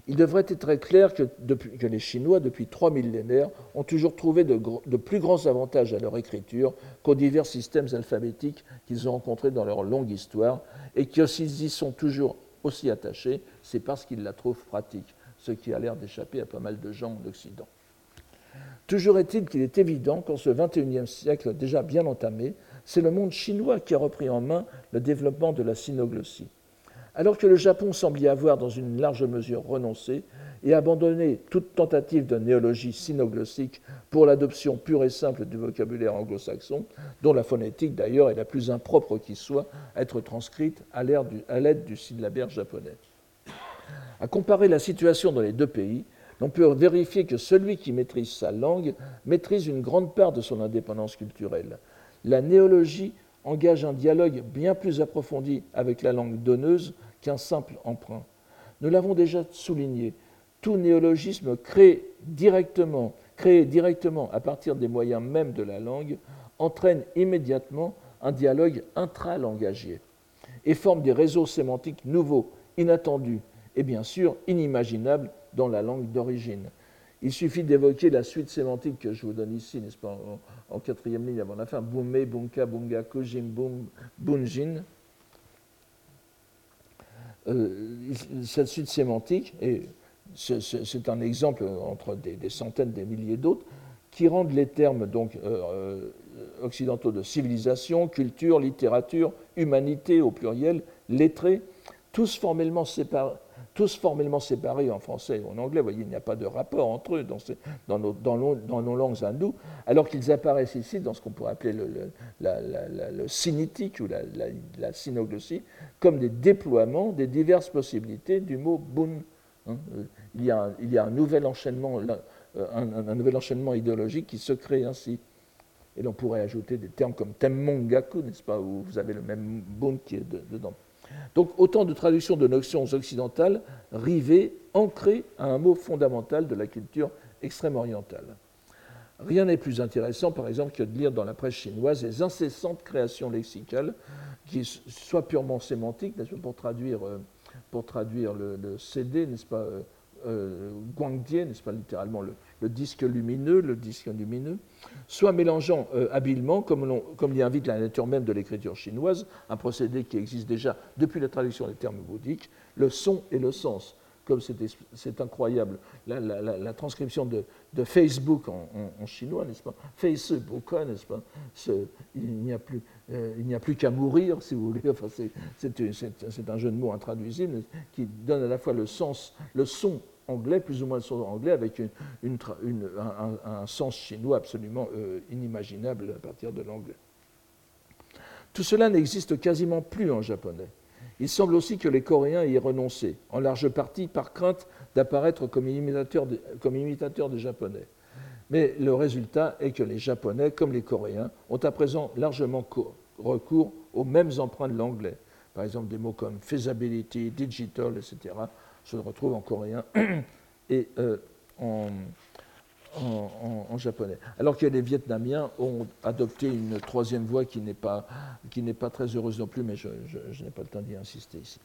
Il devrait être très clair que, que, les Chinois, depuis trois millénaires, ont toujours trouvé de, plus grands avantages à leur écriture qu'aux divers systèmes alphabétiques qu'ils ont rencontrés dans leur longue histoire, et qu'ils y sont toujours aussi attachés, c'est parce qu'ils la trouvent pratique, ce qui a l'air d'échapper à pas mal de gens en Occident. Toujours est-il qu'il est évident qu'en ce XXIe siècle déjà bien entamé, c'est le monde chinois qui a repris en main le développement de la synoglossie. Alors que le Japon semble y avoir dans une large mesure renoncé et abandonné toute tentative de néologie synoglossique pour l'adoption pure et simple du vocabulaire anglo-saxon, dont la phonétique d'ailleurs est la plus impropre qui soit à être transcrite à l'aide du, syllabaire japonais. À comparer la situation dans les deux pays, on peut vérifier que celui qui maîtrise sa langue maîtrise une grande part de son indépendance culturelle. La néologie engage un dialogue bien plus approfondi avec la langue donneuse qu'un simple emprunt. Nous l'avons déjà souligné, tout néologisme créé directement, à partir des moyens même de la langue entraîne immédiatement un dialogue intralangagier et forme des réseaux sémantiques nouveaux, inattendus et bien sûr inimaginables dans la langue d'origine. Il suffit d'évoquer la suite sémantique que je vous donne ici, n'est-ce pas, en, quatrième ligne avant la fin, Bume, Bunka, Bunga, Kujin, Bum, Bunjin. Euh, cette suite sémantique, et c'est un exemple entre des, centaines, des milliers d'autres, qui rendent les termes donc, euh, euh, occidentaux de civilisation, culture, littérature, humanité au pluriel, lettrés, tous formellement séparés, tous formellement séparés en français ou en anglais. Vous voyez, il n'y a pas de rapport entre eux dans, nos, langues hindoues, alors qu'ils apparaissent ici dans ce qu'on pourrait appeler le, le, sinitique ou la, synoglossie, comme des déploiements des diverses possibilités du mot bun. Hein. Il, y a enchaînement, un, nouvel enchaînement idéologique qui se crée ainsi. Et l'on pourrait ajouter des termes comme temmongaku, n'est-ce pas, où vous avez le même bun qui est dedans. Donc autant de traductions de notions occidentales rivées, ancrées à un mot fondamental de la culture extrême-orientale. Rien n'est plus intéressant, par exemple, que de lire dans la presse chinoise les incessantes créations lexicales, qui soient purement sémantiques, pour traduire, euh, pour traduire le, CD, n'est-ce pas, euh, euh, n'est-ce pas littéralement le, disque lumineux, le disque lumineux, soit mélangeant euh, habilement, comme, l'y invite la nature même de l'écriture chinoise, un procédé qui existe déjà depuis la traduction des termes bouddhiques, le son et le sens. Comme c'est incroyable, la, transcription de, Facebook en, chinois, n'est-ce pas? Facebook, n'est-ce pas? Il n'y a plus, euh, plus qu'à mourir, si vous voulez. Enfin, c'est un jeu de mots intraduisible qui donne à la fois le sens, le son anglais, plus ou moins le son anglais, avec une, un, sens chinois absolument euh, inimaginable à partir de l'anglais. Tout cela n'existe quasiment plus en japonais. Il semble aussi que les Coréens y aient renoncé, en large partie par crainte d'apparaître comme imitateurs, des Japonais. Mais le résultat est que les Japonais, comme les Coréens, ont à présent largement recours aux mêmes emprunts de l'anglais. Par exemple, des mots comme feasibility, digital, etc. se retrouvent en coréen et euh, en, japonais. Alors que les Vietnamiens ont adopté une troisième voie qui n'est pas, pas, très heureuse non plus, mais je, n'ai pas le temps d'y insister ici.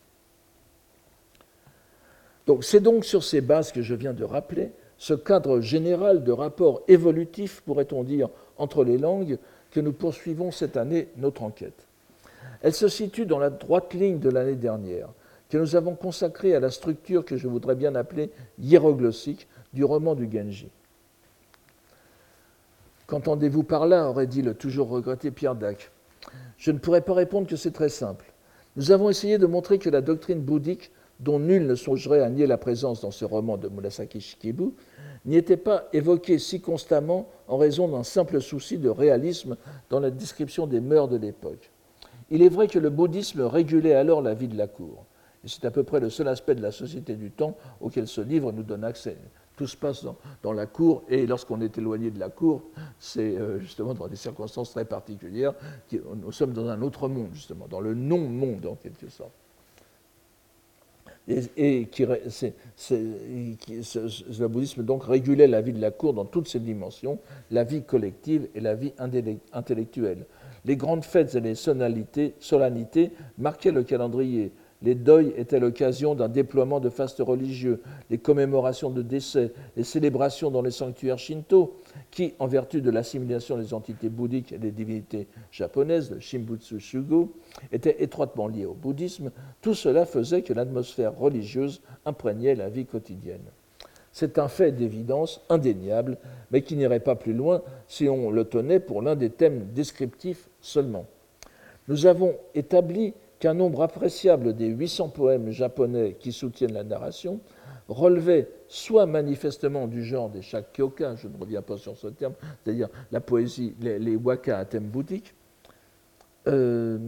Donc c'est donc sur ces bases que je viens de rappeler, ce cadre général de rapport évolutif, pourrait-on dire, entre les langues, que nous poursuivons cette année notre enquête. Elle se situe dans la droite ligne de l'année dernière, que nous avons consacrée à la structure que je voudrais bien appeler hiéroglossique du roman du Genji. Qu'entendez-vous par là aurait dit le toujours regretté Pierre Dac. Je ne pourrais pas répondre que c'est très simple. Nous avons essayé de montrer que la doctrine bouddhique, dont nul ne songerait à nier la présence dans ce roman de Murasaki Shikibu, n'y était pas évoquée si constamment en raison d'un simple souci de réalisme dans la description des mœurs de l'époque. Il est vrai que le bouddhisme régulait alors la vie de la cour, c'est à peu près le seul aspect de la société du temps auquel ce livre nous donne accès. Tout se passe dans, la cour, et lorsqu'on est éloigné de la cour, c'est euh, justement dans des circonstances très particulières. nous sommes dans un autre monde, justement, dans le non-monde, en quelque sorte. Et, le bouddhisme donc régulait la vie de la cour dans toutes ses dimensions, la vie collective et la vie intellectuelle. Les grandes fêtes et les solennités marquaient le calendrier, les deuils étaient l'occasion d'un déploiement de fastes religieux, les commémorations de décès, les célébrations dans les sanctuaires shinto, qui, en vertu de l'assimilation des entités bouddhiques et des divinités japonaises, le Shimbutsu Shugo, étaient étroitement liés au bouddhisme, tout cela faisait que l'atmosphère religieuse imprégnait la vie quotidienne. C'est un fait d'évidence indéniable, mais qui n'irait pas plus loin si on le tenait pour l'un des thèmes descriptifs seulement. Nous avons établi qu'un nombre appréciable des 800 poèmes japonais qui soutiennent la narration relevait soit manifestement du genre des shakyoka, je ne reviens pas sur ce terme, c'est-à-dire la poésie, les, waka à thème bouddhique, euh,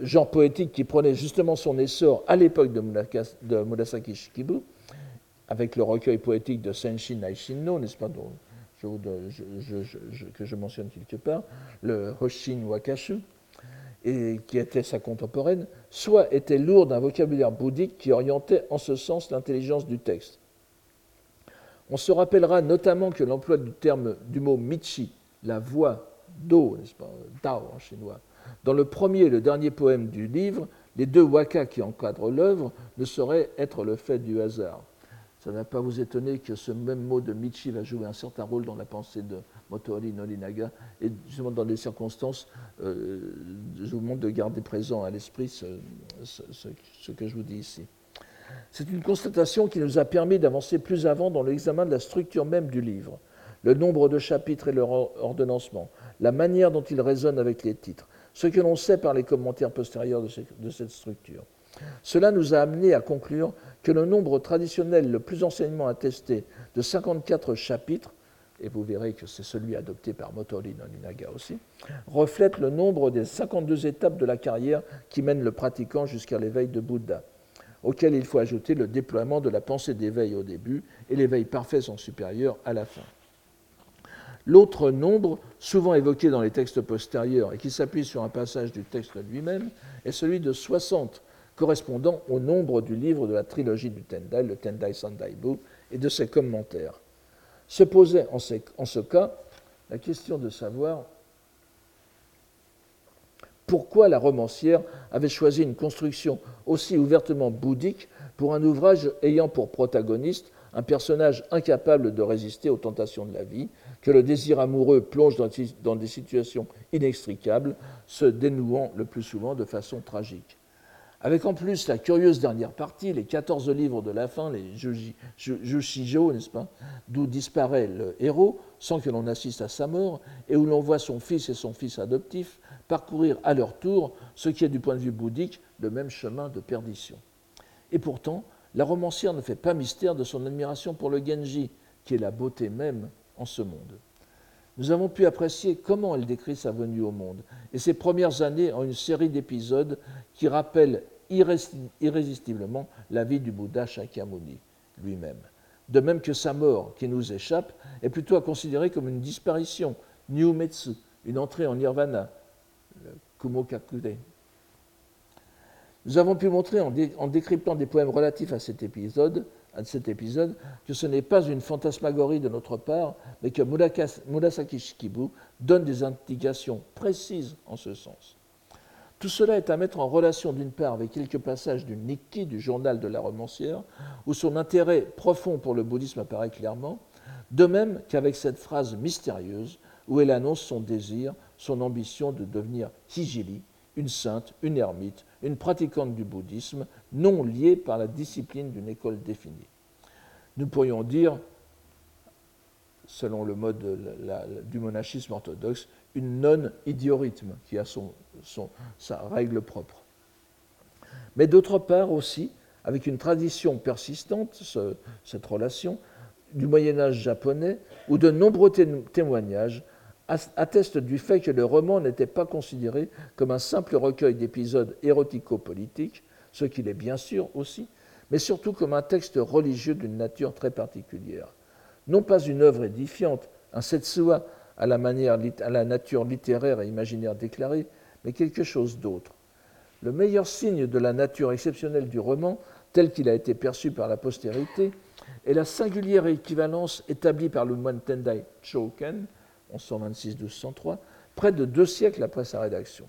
genre poétique qui prenait justement son essor à l'époque de, Murasaki Shikibu, avec le recueil poétique de Senshin Naishinno, n'est-ce pas, que je mentionne quelque part, le Hoshin Wakashu, et qui était sa contemporaine, soit était lourd d'un vocabulaire bouddhique qui orientait en ce sens l'intelligence du texte. On se rappellera notamment que l'emploi du terme du mot michi, la voix, do, n'est-ce pas, dao en chinois, dans le premier et le dernier poème du livre, les deux wakas qui encadrent l'œuvre ne sauraient être le fait du hasard. Ça ne va pas vous étonner que ce même mot de Michi va jouer un certain rôle dans la pensée de Motoori Norinaga. Et justement, dans des circonstances, euh, je vous demande de garder présent à l'esprit ce, ce, que je vous dis ici. C'est une constatation qui nous a permis d'avancer plus avant dans l'examen de la structure même du livre, le nombre de chapitres et leur ordonnancement, la manière dont il résonne avec les titres, ce que l'on sait par les commentaires postérieurs de cette structure. Cela nous a amené à conclure que le nombre traditionnel le plus anciennement attesté de 54 chapitres, et vous verrez que c'est celui adopté par Motori Noninaga aussi, reflète le nombre des 52 étapes de la carrière qui mènent le pratiquant jusqu'à l'éveil de Bouddha, auquel il faut ajouter le déploiement de la pensée d'éveil au début et l'éveil parfait son supérieur à la fin. L'autre nombre, souvent évoqué dans les textes postérieurs et qui s'appuie sur un passage du texte lui-même, est celui de 60 correspondant au nombre du livre de la trilogie du Tendai, le Tendai Sandaibu, et de ses commentaires. Se posait en ce, cas la question de savoir pourquoi la romancière avait choisi une construction aussi ouvertement bouddhique pour un ouvrage ayant pour protagoniste un personnage incapable de résister aux tentations de la vie, que le désir amoureux plonge dans des situations inextricables, se dénouant le plus souvent de façon tragique avec en plus la curieuse dernière partie, les 14 livres de la fin, les Jushijo, n'est-ce pas, d'où disparaît le héros sans que l'on assiste à sa mort, et où l'on voit son fils et son fils adoptif parcourir à leur tour ce qui est du point de vue bouddhique le même chemin de perdition. Et pourtant, la romancière ne fait pas mystère de son admiration pour le Genji, qui est la beauté même en ce monde. Nous avons pu apprécier comment elle décrit sa venue au monde et ses premières années en une série d'épisodes qui rappellent irrésistiblement la vie du Bouddha Shakyamuni lui-même. De même que sa mort, qui nous échappe, est plutôt à considérer comme une disparition, Nyumetsu, une entrée en nirvana, Kumokakure. Nous avons pu montrer en, décryptant des poèmes relatifs à cet épisode, à cet épisode que ce n'est pas une fantasmagorie de notre part, mais que Murasaki Shikibu donne des indications précises en ce sens. Tout cela est à mettre en relation d'une part avec quelques passages du Nikki, du journal de la romancière, où son intérêt profond pour le bouddhisme apparaît clairement, de même qu'avec cette phrase mystérieuse où elle annonce son désir, son ambition de devenir Hijili, une sainte, une ermite, une pratiquante du bouddhisme, non liée par la discipline d'une école définie. Nous pourrions dire, selon le mode du monachisme orthodoxe, une non-idiorythme qui a son, sa règle propre. Mais d'autre part aussi, avec une tradition persistante, cette relation, du Moyen Âge japonais, où de nombreux témoignages attestent du fait que le roman n'était pas considéré comme un simple recueil d'épisodes érotico-politiques, ce qu'il est bien sûr aussi, mais surtout comme un texte religieux d'une nature très particulière. Non pas une œuvre édifiante, un setsua à la, manière, à la nature littéraire et imaginaire déclarée, mais quelque chose d'autre. Le meilleur signe de la nature exceptionnelle du roman, tel qu'il a été perçu par la postérité, est la singulière équivalence établie par le moine Tendai Choken, 1126-1203, près de deux siècles après sa rédaction.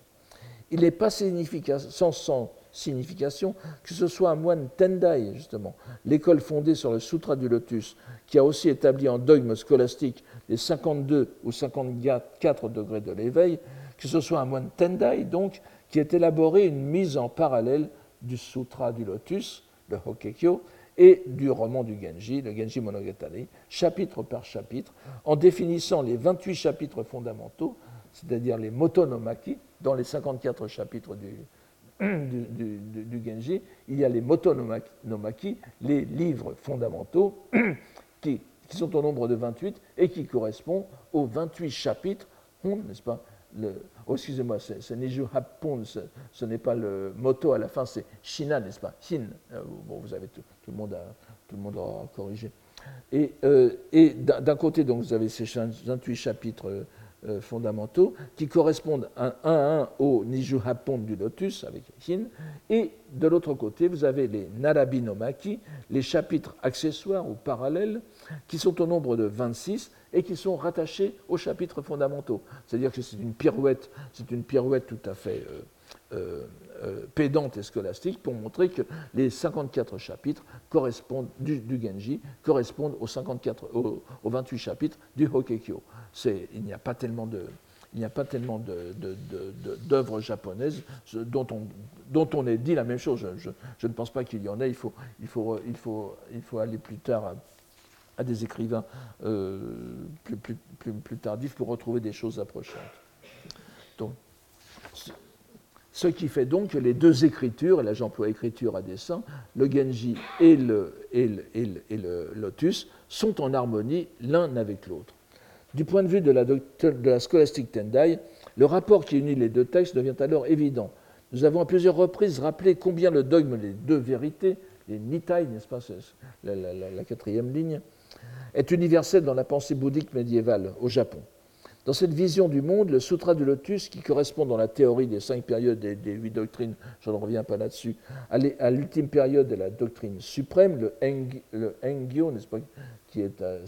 Il n'est pas sans, sans signification que ce soit un moine Tendai, justement, l'école fondée sur le Sutra du Lotus, qui a aussi établi en dogme scolastique les 52 ou 54 degrés de l'éveil, que ce soit un moine Tendai, donc, qui ait élaboré une mise en parallèle du Sutra du Lotus, le Hokekyo, et du roman du Genji, le Genji Monogatari, chapitre par chapitre, en définissant les 28 chapitres fondamentaux, c'est-à-dire les motonomaki, dans les 54 chapitres du, du, Genji, il y a les motonomaki, les livres fondamentaux, qui, sont au nombre de 28 et qui correspondent aux 28 chapitres, n'est-ce pas? Oh, excusez-moi, c'est Niju Happon, ce, n'est pas le moto à la fin, c'est Shina, n'est-ce pas? Shin. Euh, bon, vous avez tout, le monde a, tout le monde corrigé. Et, euh, et d'un côté, donc, vous avez ces 28 chapitres euh, fondamentaux qui correspondent un à un au Niju Happon du lotus avec Hin. Et de l'autre côté, vous avez les Narabinomaki, les chapitres accessoires ou parallèles, qui sont au nombre de 26 et qui sont rattachés aux chapitres fondamentaux. C'est-à-dire que c'est une pirouette, c'est une pirouette tout à fait euh, euh, pédante et scolastique pour montrer que les 54 chapitres correspondent, du, Genji correspondent aux, 54, aux, 28 chapitres du Hokekyo. Il n'y a pas tellement de, d'œuvres japonaises dont on, dont on ait dit la même chose. Je, ne pense pas qu'il y en ait. Il faut, aller plus tard à, des écrivains euh, plus, tardifs pour retrouver des choses approchantes. Donc, ce qui fait donc que les deux écritures, et là j'emploie écriture à dessein, le Genji et le, Lotus, sont en harmonie l'un avec l'autre. Du point de vue de la, de la scolastique Tendai, le rapport qui unit les deux textes devient alors évident. Nous avons à plusieurs reprises rappelé combien le dogme des deux vérités, les Nitai, n'est-ce pas, la, la, quatrième ligne, est universel dans la pensée bouddhique médiévale au Japon. Dans cette vision du monde, le Sutra du Lotus, qui correspond dans la théorie des cinq périodes des, des huit doctrines, je ne reviens pas là-dessus, à l'ultime période de la doctrine suprême, le, Engyo, n'est-ce pas, qui est, euh,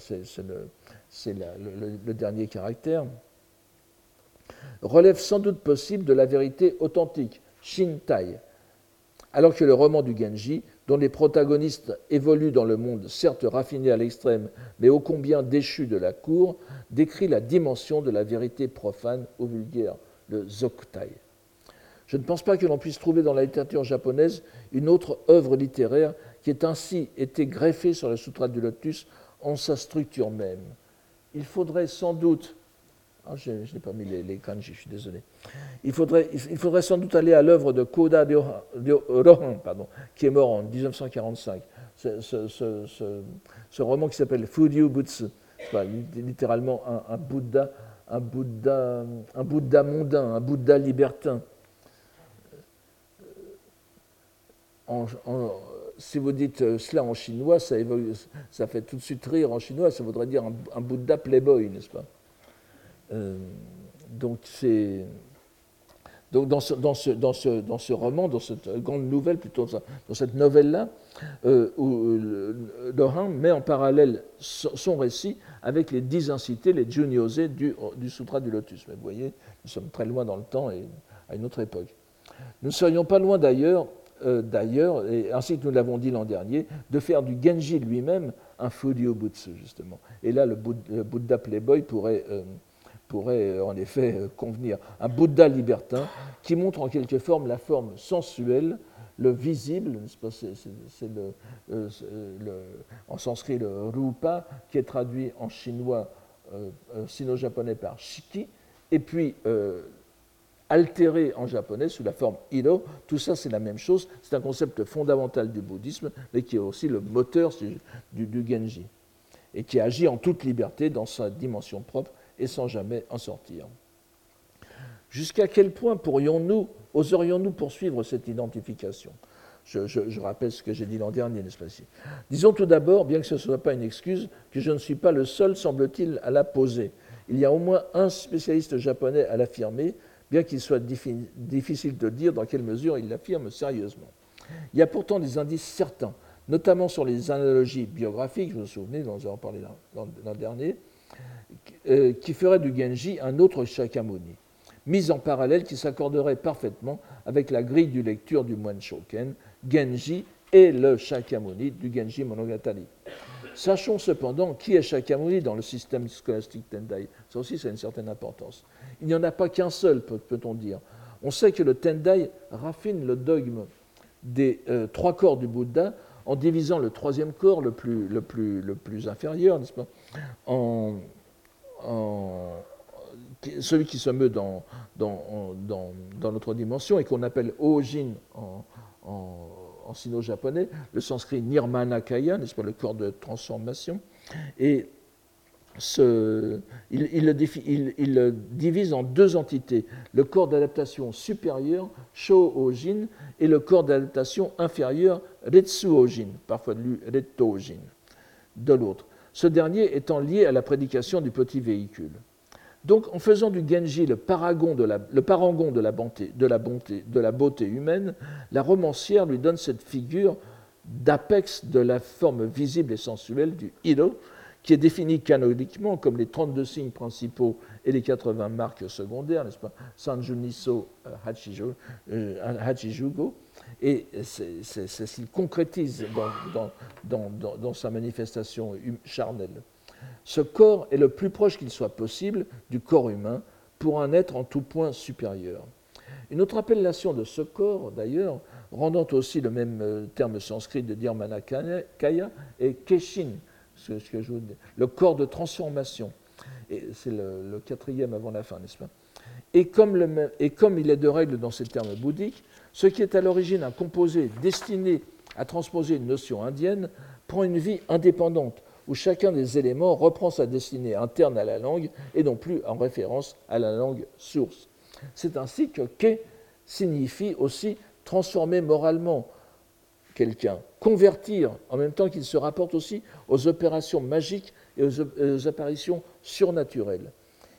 le, le, dernier caractère, relève sans doute possible de la vérité authentique, Shintai, alors que le roman du Genji, dont les protagonistes évoluent dans le monde certes raffiné à l'extrême, mais ô combien déchu de la cour, décrit la dimension de la vérité profane ou vulgaire, le Zokutai. Je ne pense pas que l'on puisse trouver dans la littérature japonaise une autre œuvre littéraire qui ait ainsi été greffée sur le Sutra du Lotus en sa structure même il faudrait sans doute, ah, je, n'ai pas mis les, kanji, je suis désolé, il faudrait, il faudrait sans doute aller à l'œuvre de Koda de Rohan, pardon, qui est mort en 1945. Ce, roman qui s'appelle Fudyu Butsu, littéralement un, Bouddha, un Bouddha, un Bouddha mondain, un Bouddha libertin. En, si vous dites euh, cela en chinois, ça, ça, fait tout de suite rire en chinois, ça voudrait dire un, Bouddha playboy, n'est-ce pas? euh, Donc c'est. Donc dans ce, dans, ce, dans, ce, dans ce, roman, dans cette grande nouvelle, plutôt dans cette novelle-là, euh, euh met en parallèle son récit avec les dix incités, les juniosé du, du Sutra du Lotus. Mais vous voyez, nous sommes très loin dans le temps et à une autre époque. Nous ne serions pas loin d'ailleurs euh, d'ailleurs, ainsi que nous l'avons dit l'an dernier, de faire du Genji lui-même un Fudio Butsu, justement. Et là, le Bouddha Playboy pourrait, euh, pourrait euh, en effet convenir. Un Bouddha libertin qui montre en quelque forme la forme sensuelle, le visible, c'est le, en sanskrit le rupa, qui est traduit en chinois, sino-japonais par shiki, et puis altéré en japonais sous la forme Iro. Tout ça, c'est la même chose. C'est un concept fondamental du bouddhisme, mais qui est aussi le moteur du, Genji, et qui agit en toute liberté dans sa dimension propre et sans jamais en sortir. Jusqu'à quel point pourrions-nous, oserions-nous poursuivre cette identification? Je, rappelle ce que j'ai dit l'an dernier, n'est-ce pas Disons tout d'abord, bien que ce ne soit pas une excuse, que je ne suis pas le seul, semble-t-il, à la poser. Il y a au moins un spécialiste japonais à l'affirmer, bien qu'il soit difficile de dire dans quelle mesure il l'affirme sérieusement. Il y a pourtant des indices certains, notamment sur les analogies biographiques, vous vous souvenez, nous en parlé l'an dernier, euh, qui feraient du Genji un autre Shakyamuni, mis en parallèle qui s'accorderait parfaitement avec la grille du lecture du moine Shoken, Genji et le Shakyamuni du Genji Monogatari. Sachons cependant qui est Shakyamuni dans le système scolastique Tendai. Ça aussi, c'est une certaine importance. Il n'y en a pas qu'un seul, peut-on dire. On sait que le Tendai raffine le dogme des euh, trois corps du Bouddha en divisant le troisième corps, le plus, le le inférieur, celui qui se meut dans, notre dimension et qu'on appelle Ojin en, sino-japonais, le sanskrit Nirmanakaya, n'est-ce pas, le corps de transformation. Et il, le divise en deux entités, le corps d'adaptation supérieur, Sho-Ojin, et le corps d'adaptation inférieur, Retsu-Ojin, parfois lu Retto-Ojin, de l'autre. Ce dernier étant lié à la prédication du petit véhicule. Donc, en faisant du Genji le, paragon de la, parangon de la, bonté, de, la bonté, de la beauté humaine, la romancière lui donne cette figure d'apex de la forme visible et sensuelle du Hiro, qui est défini canoniquement comme les 32 signes principaux et les 80 marques secondaires, n'est-ce pas? Sanjuniso euh, euh, Hachijugo, et c'est ce qu'il concrétise dans, sa manifestation hum, charnelle. Ce corps est le plus proche qu'il soit possible du corps humain pour un être en tout point supérieur. Une autre appellation de ce corps, d'ailleurs, rendant aussi le même euh, terme sanskrit de Kaya, est Keshin, ce que je le corps de transformation. C'est le, quatrième avant la fin, n'est-ce pas? Et comme il est de règle dans ces termes bouddhiques, ce qui est à l'origine un composé destiné à transposer une notion indienne prend une vie indépendante, où chacun des éléments reprend sa destinée interne à la langue et non plus en référence à la langue source. C'est ainsi que ke signifie aussi transformer moralement quelqu'un, convertir, en même temps qu'il se rapporte aussi aux opérations magiques et aux, apparitions surnaturelles.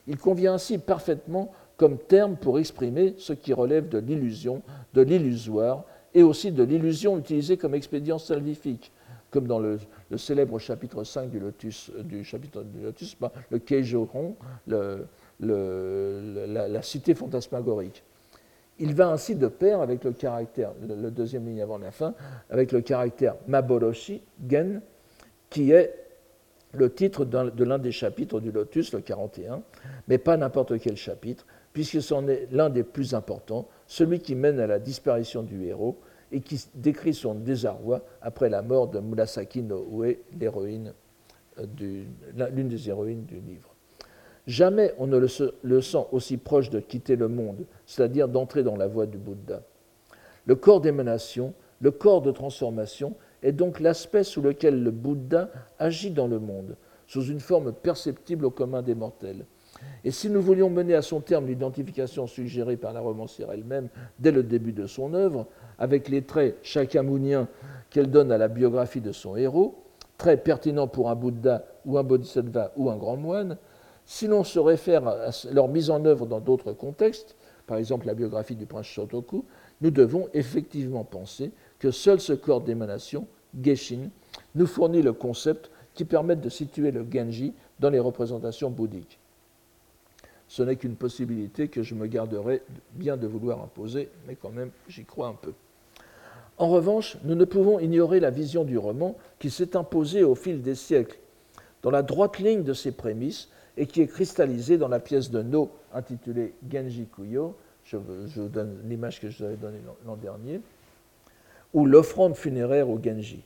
Il convient ainsi parfaitement comme terme pour exprimer ce qui relève de l'illusion, de l'illusoire, et aussi de l'illusion utilisée comme expédient salvifique, comme dans le, célèbre chapitre 5 du Lotus, du chapitre du Lotus, bah, le Keijoron, le, la, cité fantasmagorique. Il va ainsi de pair avec le caractère, le, deuxième ligne avant la fin, avec le caractère Maboroshi, Gen, qui est le titre de l'un des chapitres du Lotus, le 41, mais pas n'importe quel chapitre, puisque c'en est l'un des plus importants, celui qui mène à la disparition du héros et qui décrit son désarroi après la mort de Murasaki no euh, l'une des héroïnes du livre. Jamais on ne le, sent aussi proche de quitter le monde, c'est-à-dire d'entrer dans la voie du Bouddha. Le corps d'émanation, le corps de transformation, est donc l'aspect sous lequel le Bouddha agit dans le monde, sous une forme perceptible au commun des mortels. Et si nous voulions mener à son terme l'identification suggérée par la romancière elle-même dès le début de son œuvre, avec les traits chakamouniens qu'elle donne à la biographie de son héros, traits pertinents pour un Bouddha ou un Bodhisattva ou un grand moine, si l'on se réfère à leur mise en œuvre dans d'autres contextes, par exemple la biographie du prince Shotoku, nous devons effectivement penser que seul ce corps d'émanation, Geshin, nous fournit le concept qui permet de situer le Genji dans les représentations bouddhiques. Ce n'est qu'une possibilité que je me garderai bien de vouloir imposer, mais quand même j'y crois un peu. En revanche, nous ne pouvons ignorer la vision du roman qui s'est imposée au fil des siècles. Dans la droite ligne de ses prémices, et qui est cristallisé dans la pièce de No intitulée Genji Kuyo, je, vous donne l'image que je vous avais donnée l'an dernier, ou l'offrande funéraire au Genji.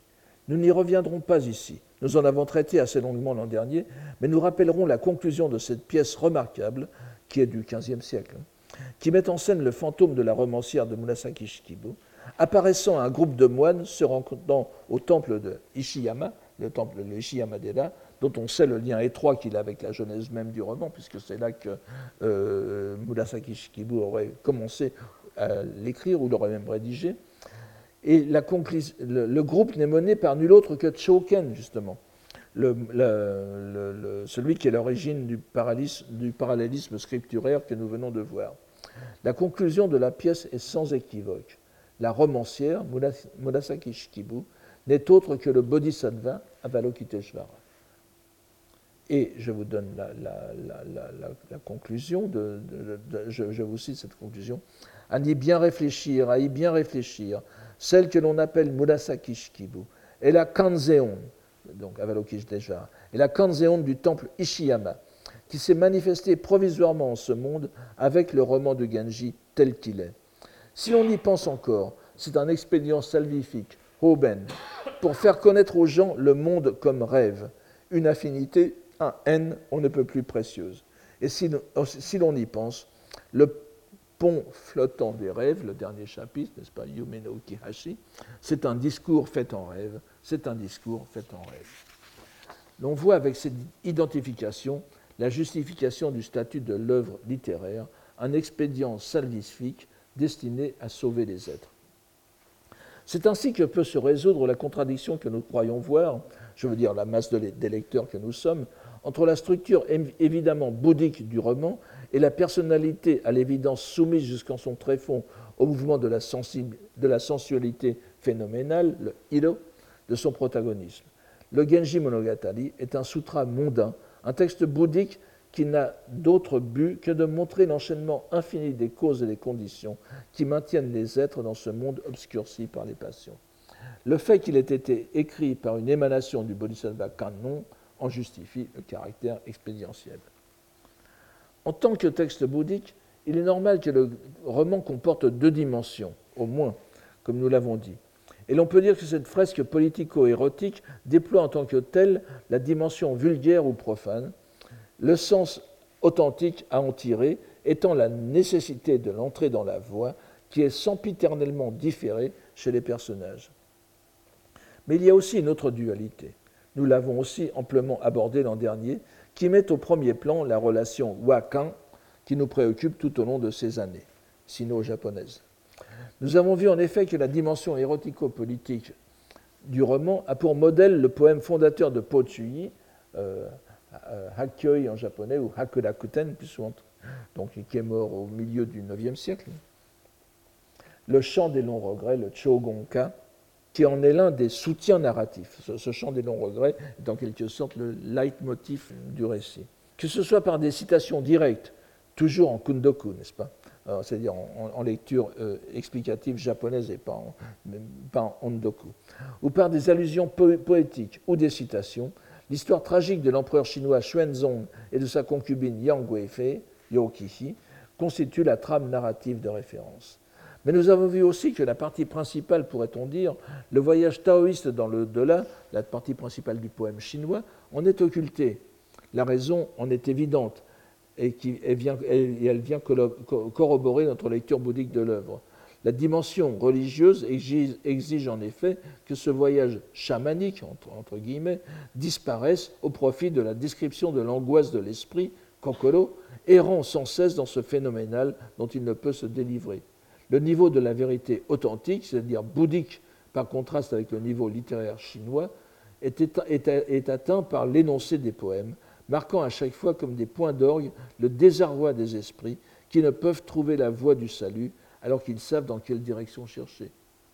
Nous n'y reviendrons pas ici. Nous en avons traité assez longuement l'an dernier, mais nous rappellerons la conclusion de cette pièce remarquable, qui est du XVe siècle, qui met en scène le fantôme de la romancière de Murasaki Shikibu, apparaissant un groupe de moines se rencontrant au temple de Ishiyama, le temple de Ishiyama-dera, dont on sait le lien étroit qu'il a avec la genèse même du roman, puisque c'est là que euh, aurait commencé à l'écrire ou l'aurait même rédigé. Et le, groupe n'est mené par nul autre que Choken, justement, celui qui est l'origine du, parallélisme scripturaire que nous venons de voir. La conclusion de la pièce est sans équivoque. La romancière, Murasaki Shikibu, n'est autre que le bodhisattva Avalokiteshvara. Et je vous donne la, conclusion, de, je, vous cite cette conclusion, à y bien réfléchir, à y bien réfléchir, celle que l'on appelle Murasaki Shikibu, est la Kanzeon, donc Avalokiteshvara, et la Kanzeon du temple Ishiyama, qui s'est manifestée provisoirement en ce monde avec le roman de Genji tel qu'il est. Si l'on y pense encore, c'est un expédient salvifique, Hoben, pour faire connaître aux gens le monde comme rêve, une affinité, un N on ne peut plus précieuse. Et si, si l'on y pense, le flottant des rêves, le dernier chapitre, n'est-ce pas, Yumeno Kihashi, c'est un discours fait en rêve, c'est un discours fait en rêve. L'on voit avec cette identification la justification du statut de l'œuvre littéraire, un expédient salvifique destiné à sauver les êtres. C'est ainsi que peut se résoudre la contradiction que nous croyons voir, je veux dire la masse des lecteurs que nous sommes, entre la structure évidemment bouddhique du roman et la personnalité à l'évidence soumise jusqu'en son tréfonds au mouvement de la, sensualité phénoménale, le hilo, de son protagonisme. le Genji Monogatari est un sutra mondain, un texte bouddhique qui n'a d'autre but que de montrer l'enchaînement infini des causes et des conditions qui maintiennent les êtres dans ce monde obscurci par les passions. Le fait qu'il ait été écrit par une émanation du Bodhisattva Kannon en justifie le caractère expédientiel. En tant que texte bouddhique, il est normal que le roman comporte deux dimensions, au moins, comme nous l'avons dit. Et l'on peut dire que cette fresque politico-érotique déploie en tant que telle la dimension vulgaire ou profane, le sens authentique à en tirer étant la nécessité de l'entrée dans la voix qui est sempiternellement différée chez les personnages. Mais il y a aussi une autre dualité. Nous l'avons aussi amplement abordé l'an dernier, qui met au premier plan la relation Wakan qui nous préoccupe tout au long de ces années sino-japonaises. Nous avons vu en effet que la dimension érotico-politique du roman a pour modèle le poème fondateur de Po Chuyi, euh, euh, en japonais, ou Hakurakuten, plus souvent, donc, qui est mort au milieu du IXe siècle. Le chant des longs regrets, le Chogonka, qui en est l'un des soutiens narratifs. Ce, chant des longs regrets est en quelque sorte le leitmotiv du récit. Que ce soit par des citations directes, toujours en kundoku, n'est-ce pas? C'est-à-dire en, lecture euh, explicative japonaise et pas en, pas en ondoku, ou par des allusions poétiques ou des citations, l'histoire tragique de l'empereur chinois Xuanzong et de sa concubine Yang Guifei, Yokihi, constitue la trame narrative de référence. Mais nous avons vu aussi que la partie principale, pourrait-on dire, le voyage taoïste dans le delà, la partie principale du poème chinois, en est occultée. La raison en est évidente et, elle, vient, corroborer notre lecture bouddhique de l'œuvre. La dimension religieuse exige, en effet que ce voyage chamanique, entre, entre, guillemets, disparaisse au profit de la description de l'angoisse de l'esprit, Kokoro, errant sans cesse dans ce phénoménal dont il ne peut se délivrer. Le niveau de la vérité authentique, c'est-à-dire bouddhique par contraste avec le niveau littéraire chinois, est, atteint par l'énoncé des poèmes, marquant à chaque fois comme des points d'orgue le désarroi des esprits qui ne peuvent trouver la voie du salut alors qu'ils savent dans quelle direction chercher.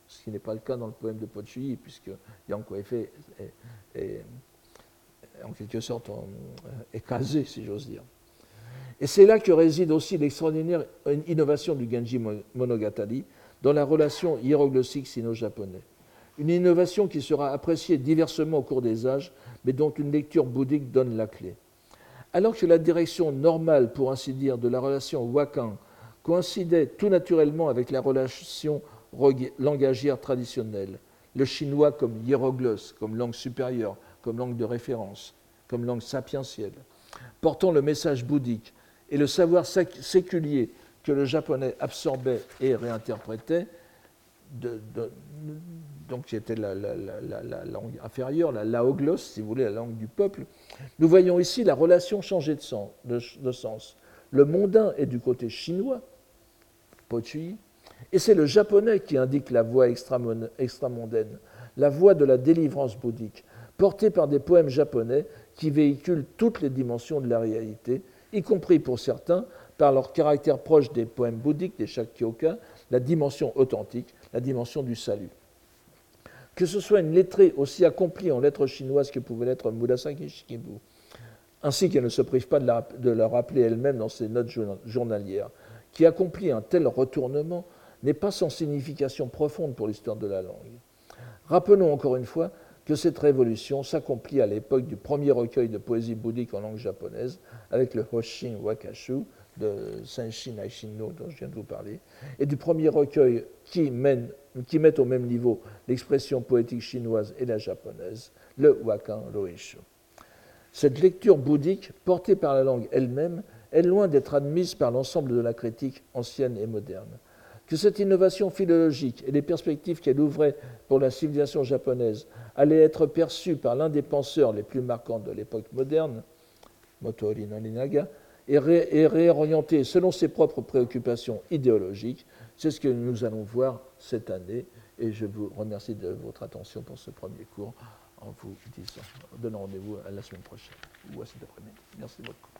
Ce qui n'est pas le cas dans le poème de Pochuyi, puisque Yang Kuei-fei est, en quelque sorte écrasé, si j'ose dire. Et c'est là que réside aussi l'extraordinaire innovation du Genji Monogatari dans la relation hiéroglyphique sino-japonais. Une innovation qui sera appréciée diversement au cours des âges, mais dont une lecture bouddhique donne la clé. Alors que la direction normale, pour ainsi dire, de la relation wakan coïncidait tout naturellement avec la relation langagière traditionnelle, le chinois comme hiéroglosse, comme langue supérieure, comme langue de référence, comme langue sapientielle, portant le message bouddhique, et le savoir séculier que le japonais absorbait et réinterprétait, donc qui était la, langue inférieure, la laoglosse, si vous voulez, la langue du peuple, nous voyons ici la relation changer de sens. Le mondain est du côté chinois, Pochui, et c'est le japonais qui indique la voie extramondaine, la voie de la délivrance bouddhique, portée par des poèmes japonais qui véhiculent toutes les dimensions de la réalité y compris pour certains, par leur caractère proche des poèmes bouddhiques, des Shakyoka, la dimension authentique, la dimension du salut. Que ce soit une lettrée aussi accomplie en lettres chinoises que pouvait l'être Murasaki Shikibu, ainsi qu'elle ne se prive pas de de la rappeler elle-même dans ses notes journalières, qui accomplit un tel retournement n'est pas sans signification profonde pour l'histoire de la langue. Rappelons encore une fois que cette révolution s'accomplit à l'époque du premier recueil de poésie bouddhique en langue japonaise, avec le Hoshin Wakashu de Senshin Aishino dont je viens de vous parler, et du premier recueil qui, met au même niveau l'expression poétique chinoise et la japonaise, le Wakan Roishu. Cette lecture bouddhique, portée par la langue elle-même, est loin d'être admise par l'ensemble de la critique ancienne et moderne que cette innovation philologique et les perspectives qu'elle ouvrait pour la civilisation japonaise allaient être perçues par l'un des penseurs les plus marquants de l'époque moderne, Motoori Norinaga, et, ré réorientée selon ses propres préoccupations idéologiques, c'est ce que nous allons voir cette année. Et je vous remercie de votre attention pour ce premier cours en vous disant, donnant rendez-vous à la semaine prochaine ou à cet après-midi. Merci beaucoup.